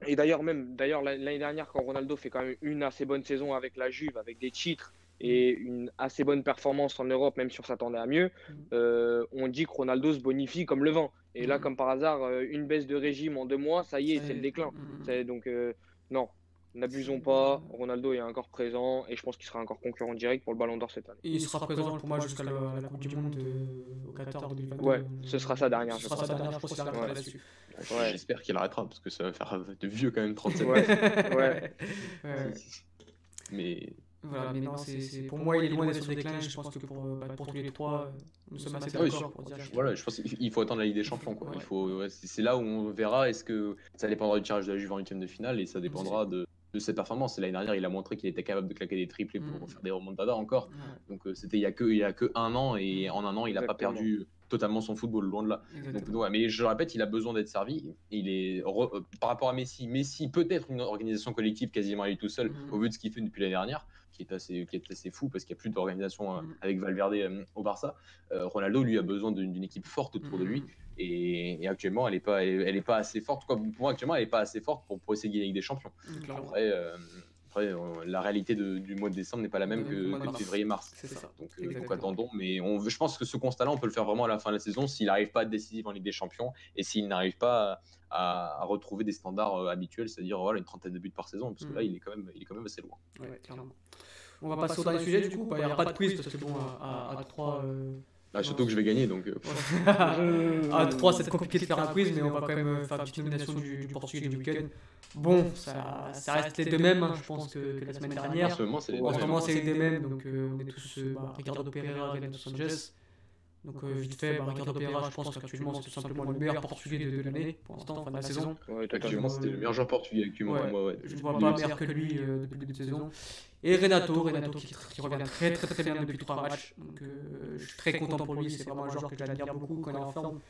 et d'ailleurs, même d'ailleurs l'année dernière, quand Ronaldo fait quand même une assez bonne saison avec la Juve, avec des titres, et une assez bonne performance en Europe, même si on s'attendait à mieux, mm. euh, on dit que Ronaldo se bonifie comme le vent. Et là, mm. comme par hasard, euh, une baisse de régime en deux mois, ça y est, c'est le déclin. Mm. Donc, euh, non, n'abusons pas. Ronaldo est encore présent et je pense qu'il sera encore concurrent direct pour le Ballon d'Or cette année. Et il sera présent pour moi jusqu'à la, Coupe du Monde au Qatar 2022. Ouais, ce sera sa dernière. Ce sera sa dernière, je pense qu'il arrêtera là-dessus. J'espère qu'il arrêtera parce que ça va faire de vieux quand même 37 ouais. ouais. Mais voilà, mais non, c'est, pour moi, il est loin d'être sur déclin. Je pense que pour, bah, pour tous les trois, nous sommes assez d'accord pour dire. Voilà, je pense qu'il faut attendre la Ligue des Champions. Quoi. Il faut, c'est là où on verra. Est-ce que ça dépendra du tirage de la Juve en huitième de finale et ça dépendra de, de cette performance. L'année dernière, il a montré qu'il était capable de claquer des triples pour mm. faire des remontadas encore. Donc euh, c'était il y a que il y a que un an et en un an, il n'a pas perdu totalement son football, loin de là. Donc, mais je le répète, il a besoin d'être servi. Il est euh, par rapport à Messi, Messi peut-être une organisation collective quasiment à lui tout seul mm. au vu de ce qu'il fait depuis l'année dernière, qui est assez, qui est assez fou parce qu'il n'y a plus d'organisation euh, mm. avec Valverde euh, au Barça. Ronaldo, lui, a besoin d'une équipe forte autour de lui. Et, et, actuellement, elle n'est pas, elle, est pas assez forte. Quoi. Pour moi, actuellement, elle n'est pas assez forte pour, pour essayer de gagner avec des champions. Après, la réalité du mois de décembre n'est pas la même que, février-mars. Donc, donc, attendons. Mais on, je pense que ce constat-là, on peut le faire vraiment à la fin de la saison s'il n'arrive pas à être décisif en Ligue des Champions et s'il n'arrive pas à, retrouver des standards habituels, c'est-à-dire voilà, une trentaine de buts par saison, parce que là, mm. il est quand même, il est quand même assez loin. On va passer au dernier sujet du coup. Il n'y a pas de quiz parce que bon, à, 3. Ah, surtout que je vais gagner donc. à 3, c'est compliqué de faire un quiz, mais on va quand même faire une petite nomination du, Portugais du week-end. Bon, ça, ça reste les deux mêmes, hein, je pense, que, la semaine dernière. En ce moment, c'est les deux mêmes, donc on est tous bah, Ricardo Pereira, Renan Dos Angeles. Donc euh, vite fait, bah, Ricardo Pereira, je pense qu'actuellement c'est tout simplement le meilleur portugais de, l'année pour l'instant, fin de la saison. Ouais, actuellement c'était le meilleur joueur portugais actuellement ouais, moi. Ouais. Je ne vois pas meilleur que lui euh, depuis le début de saison. Et Renato, Renato qui, qui, revient très très très bien depuis trois matchs. Donc euh, je suis très content pour lui, c'est vraiment un joueur que j'admire beaucoup quand il est en forme.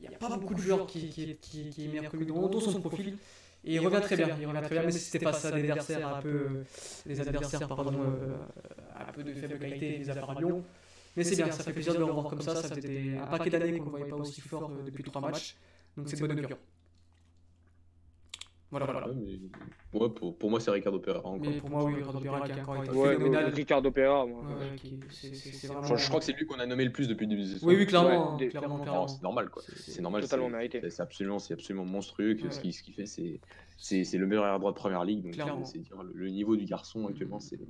Il n'y a pas beaucoup de joueurs qui, qui, qui, qui est meilleur que lui dans son profil. Et il revient très bien, il revient très bien, mais si c'était face à des adversaires un peu, des adversaires pardon, un peu de faible qualité, les à Lyon, mais c'est bien, ça fait plaisir de le revoir comme ça. Ça faisait un paquet d'années qu'on ne voyait pas aussi fort euh, depuis trois matchs. Donc c'est bonne augure. Voilà, voilà. Ouais, pour, pour, moi, c'est Ricardo Pereira. Encore. Mais pour moi, oui, Ricardo Pereira qui a encore été ouais, phénoménal. Ricardo Pereira, moi. Ouais, qui, vraiment... je, je, crois que c'est lui qu'on a nommé le plus depuis le début de saison. Oui, oui, clairement. Ouais, clairement, c'est normal, quoi. C'est normal. Totalement mérité. C'est absolument, absolument monstrueux. Ce qu'il ce qui fait, c'est le meilleur air droit de première ligue. Donc, c'est dire le niveau du garçon actuellement, c'est.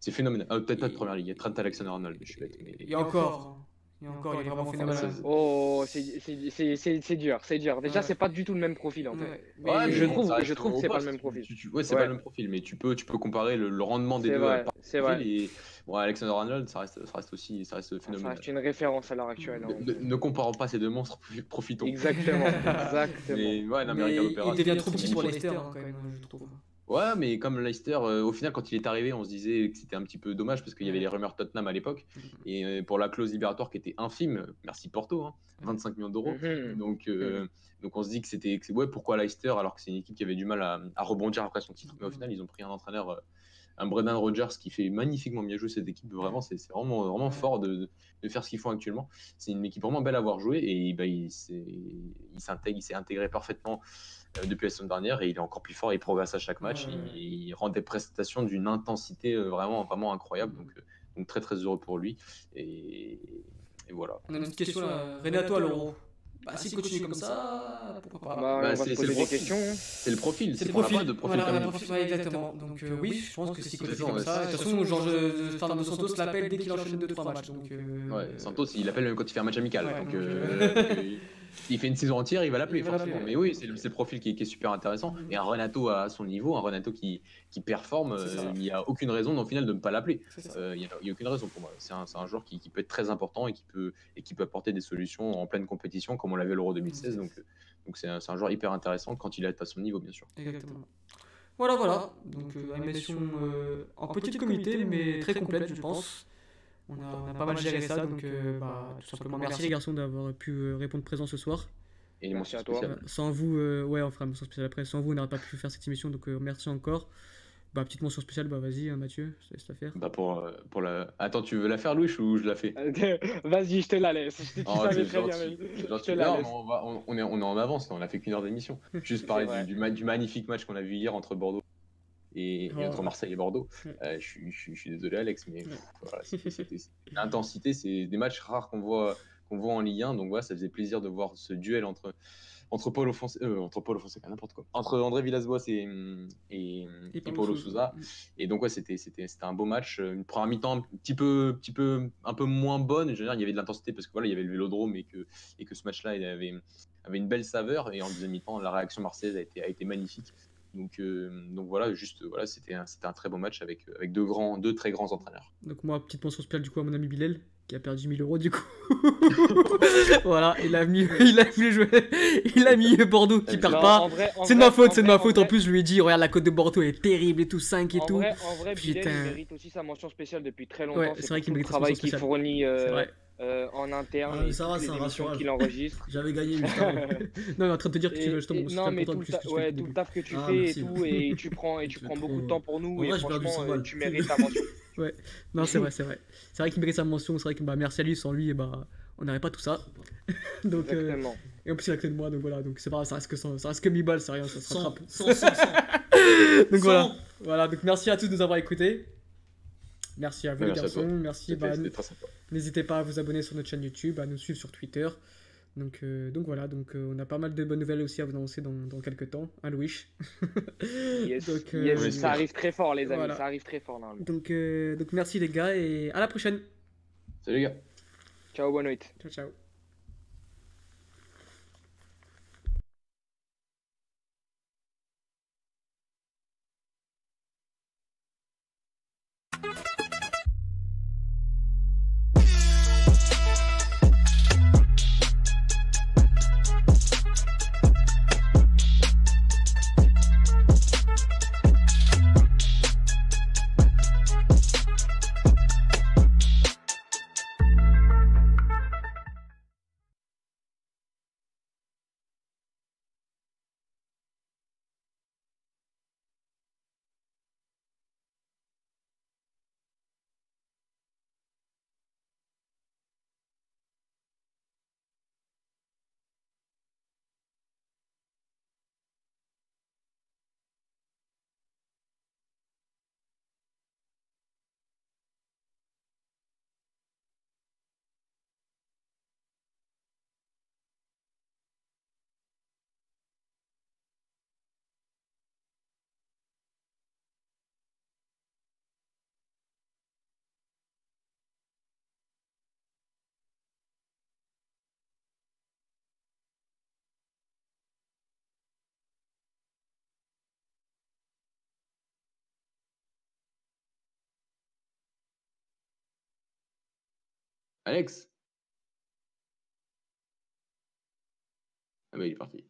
C'est phénoménal. Ah, Peut-être pas de première ligue. Il y a Trent Alexander-Arnold, je suis bête. Mais... Il y a encore. A encore, il est vraiment phénoménal. Oh, c'est dur, c'est dur. Déjà, c'est pas du tout le même profil en fait. Ouais, je, trouve, je trouve que c'est pas le même profil. ouais, c'est pas le même profil, mais tu peux, tu peux comparer le, rendement des deux. C'est vrai. Et... Bon, Alexander Arnold, ça reste, ça reste aussi ça reste phénoménal. Reste une référence à l'heure actuelle. Ne, hein. ne, comparons pas ces deux monstres, profitons. Exactement, exactement. Mais, ouais, non, mais, mais il devient trop petit pour Leicester, hein, quand même, je trouve. Ouais, mais comme Leicester, euh, au final, quand il est arrivé, on se disait que c'était un petit peu dommage parce qu'il y avait les rumeurs Tottenham à l'époque. Mm-hmm. Et euh, pour la clause libératoire qui était infime, merci Porto, 25 hein, millions d'euros. Mm-hmm. Donc, euh, donc on se dit que c'était. Ouais, pourquoi Leicester alors que c'est une équipe qui avait du mal à, rebondir après son titre. Mais au mm-hmm. final, ils ont pris un entraîneur, un Brendan Rodgers qui fait magnifiquement bien jouer cette équipe. Vraiment, c'est vraiment, vraiment fort de, de faire ce qu'ils font actuellement. C'est une équipe vraiment belle à voir jouer et bah, il s'est intégré parfaitement euh, depuis la semaine dernière et il est encore plus fort, il progresse à chaque match, il, rend des prestations d'une intensité euh, vraiment, vraiment incroyable, donc, euh, donc très très heureux pour lui. Et, voilà. On a une question là, Renato. Bah, bah, si continue comme ça, pourquoi pas bah, bah, C'est le, C'est le profil, c'est le profil. de profil voilà, comme profil, exactement. Donc euh, oui, je pense que si continue comme ça. De toute façon, Georges Fernando Santos l'appelle dès qu'il enchaîne 2-3 matchs. Donc, euh... ouais, Santos, il l'appelle même quand il fait un match amical. donc, euh, il fait une saison entière, il va l'appeler forcément. Mais oui, c'est le, le, profil qui est, qui est, super intéressant. Mm-hmm. Et un Renato à son niveau, un Renato qui, qui performe, euh, il n'y a aucune raison au final de ne pas l'appeler. Euh, il n'y a, aucune raison pour moi. C'est un, un, joueur qui, qui, peut être très important et qui peut, et qui peut apporter des solutions en pleine compétition comme on l'avait l'Euro 2016. Mm-hmm. Donc donc c'est un, un, joueur hyper intéressant quand il est à son niveau, bien sûr. Exactement. Voilà, voilà. Donc, euh, animation en petite comité, mais très complète, je pense. On a, pas mal géré ça, donc euh, bah, tout simplement merci les garçons d'avoir pu euh, répondre présent ce soir. Et merci à toi. Sans vous, euh, ouais, on fera une mention spéciale après. Sans vous, on n'aurait pas pu faire cette émission, donc merci encore. Bah, petite mention spéciale, bah vas-y hein, Mathieu, je te laisse la faire. Bah pour, pour la... Attends, tu veux la faire Louis ou je la fais? Vas-y, je te la laisse. Je oh, savais très bien. Je te la laisse. On, va, on, est, on est en avance, on a fait qu'une heure d'émission. Juste parler du, du, du, magnifique match qu'on a vu hier entre Bordeaux et, entre Marseille et Bordeaux. Euh, je, suis désolé, Alex, mais l'intensité, c'est des matchs rares qu'on voit, qu'on voit en Ligue 1. Donc voilà, ça faisait plaisir de voir ce duel entre, entre Fonseca, euh, entre Fonseca, n'importe quoi, entre André Villas-Boas et, et, et, Paulo Souza. Et donc ouais, c'était, c'était, c'était un beau match. Une première mi-temps un petit peu, petit peu, un peu moins bonne. Je veux dire, il y avait de l'intensité parce que voilà, il y avait le Vélodrome et que, et que ce match-là, il avait, avait une belle saveur. Et en deuxième mi-temps, la réaction marseillaise a été, a été magnifique. Donc, euh, donc voilà, juste voilà, c'était un, un, très beau match avec, avec deux, grands, deux très grands entraîneurs. Donc moi, petite mention spéciale du coup à mon ami Bilal qui a perdu 1000 euros du coup. voilà, il a mis, il a mis, jouer, il a mis Bordeaux qui perd pas. C'est de ma faute, c'est de ma faute. En plus, je lui ai dit, regarde la côte de Bordeaux est terrible et tout, 5 et en tout. Vrai, en vrai, Bilal, il mérite aussi sa mention spéciale depuis très longtemps. Ouais, c'est vrai qu'il mérite le travail qu'il fournit. Euh, euh, en interne. Ah, ça va, c'est un rassurant. qu'il enregistre. J'avais gagné non, mais en train de te dire que tu veux justement. Non, mais tout, le, ouais, tout le taf que tu ah, fais et tout, et tu prends, et tu prends beaucoup de temps pour nous. et franchement, euh, tu mérites ta mention. ouais, non, c'est vrai, c'est vrai. C'est vrai qu'il mérite sa mention. C'est vrai que bah, merci à lui. Sans lui, bah, on n'aurait pas tout ça. donc, euh, et en plus, il a que de moi, donc voilà, donc c'est pas grave, ça reste que, 100 ça reste que 1000 balles, c'est rien, ça se 100, rattrape. 100, 100, 100. Donc voilà, 100. voilà, donc merci à tous de nous avoir écoutés. Merci à vous, les garçons. Merci. Bah. N'hésitez pas à vous abonner sur notre chaîne YouTube, à nous suivre sur Twitter. Donc, euh, donc voilà, donc euh, on a pas mal de bonnes nouvelles aussi à vous annoncer dans, dans quelques temps. Un Louis. Yes, donc, euh, yes, ça arrive très fort, les amis. Voilà. Ça arrive très fort. Donc, euh, donc merci les gars et à la prochaine. Salut les gars. Ciao, bonne nuit. Ciao, ciao. Alex? Ah bah il est parti.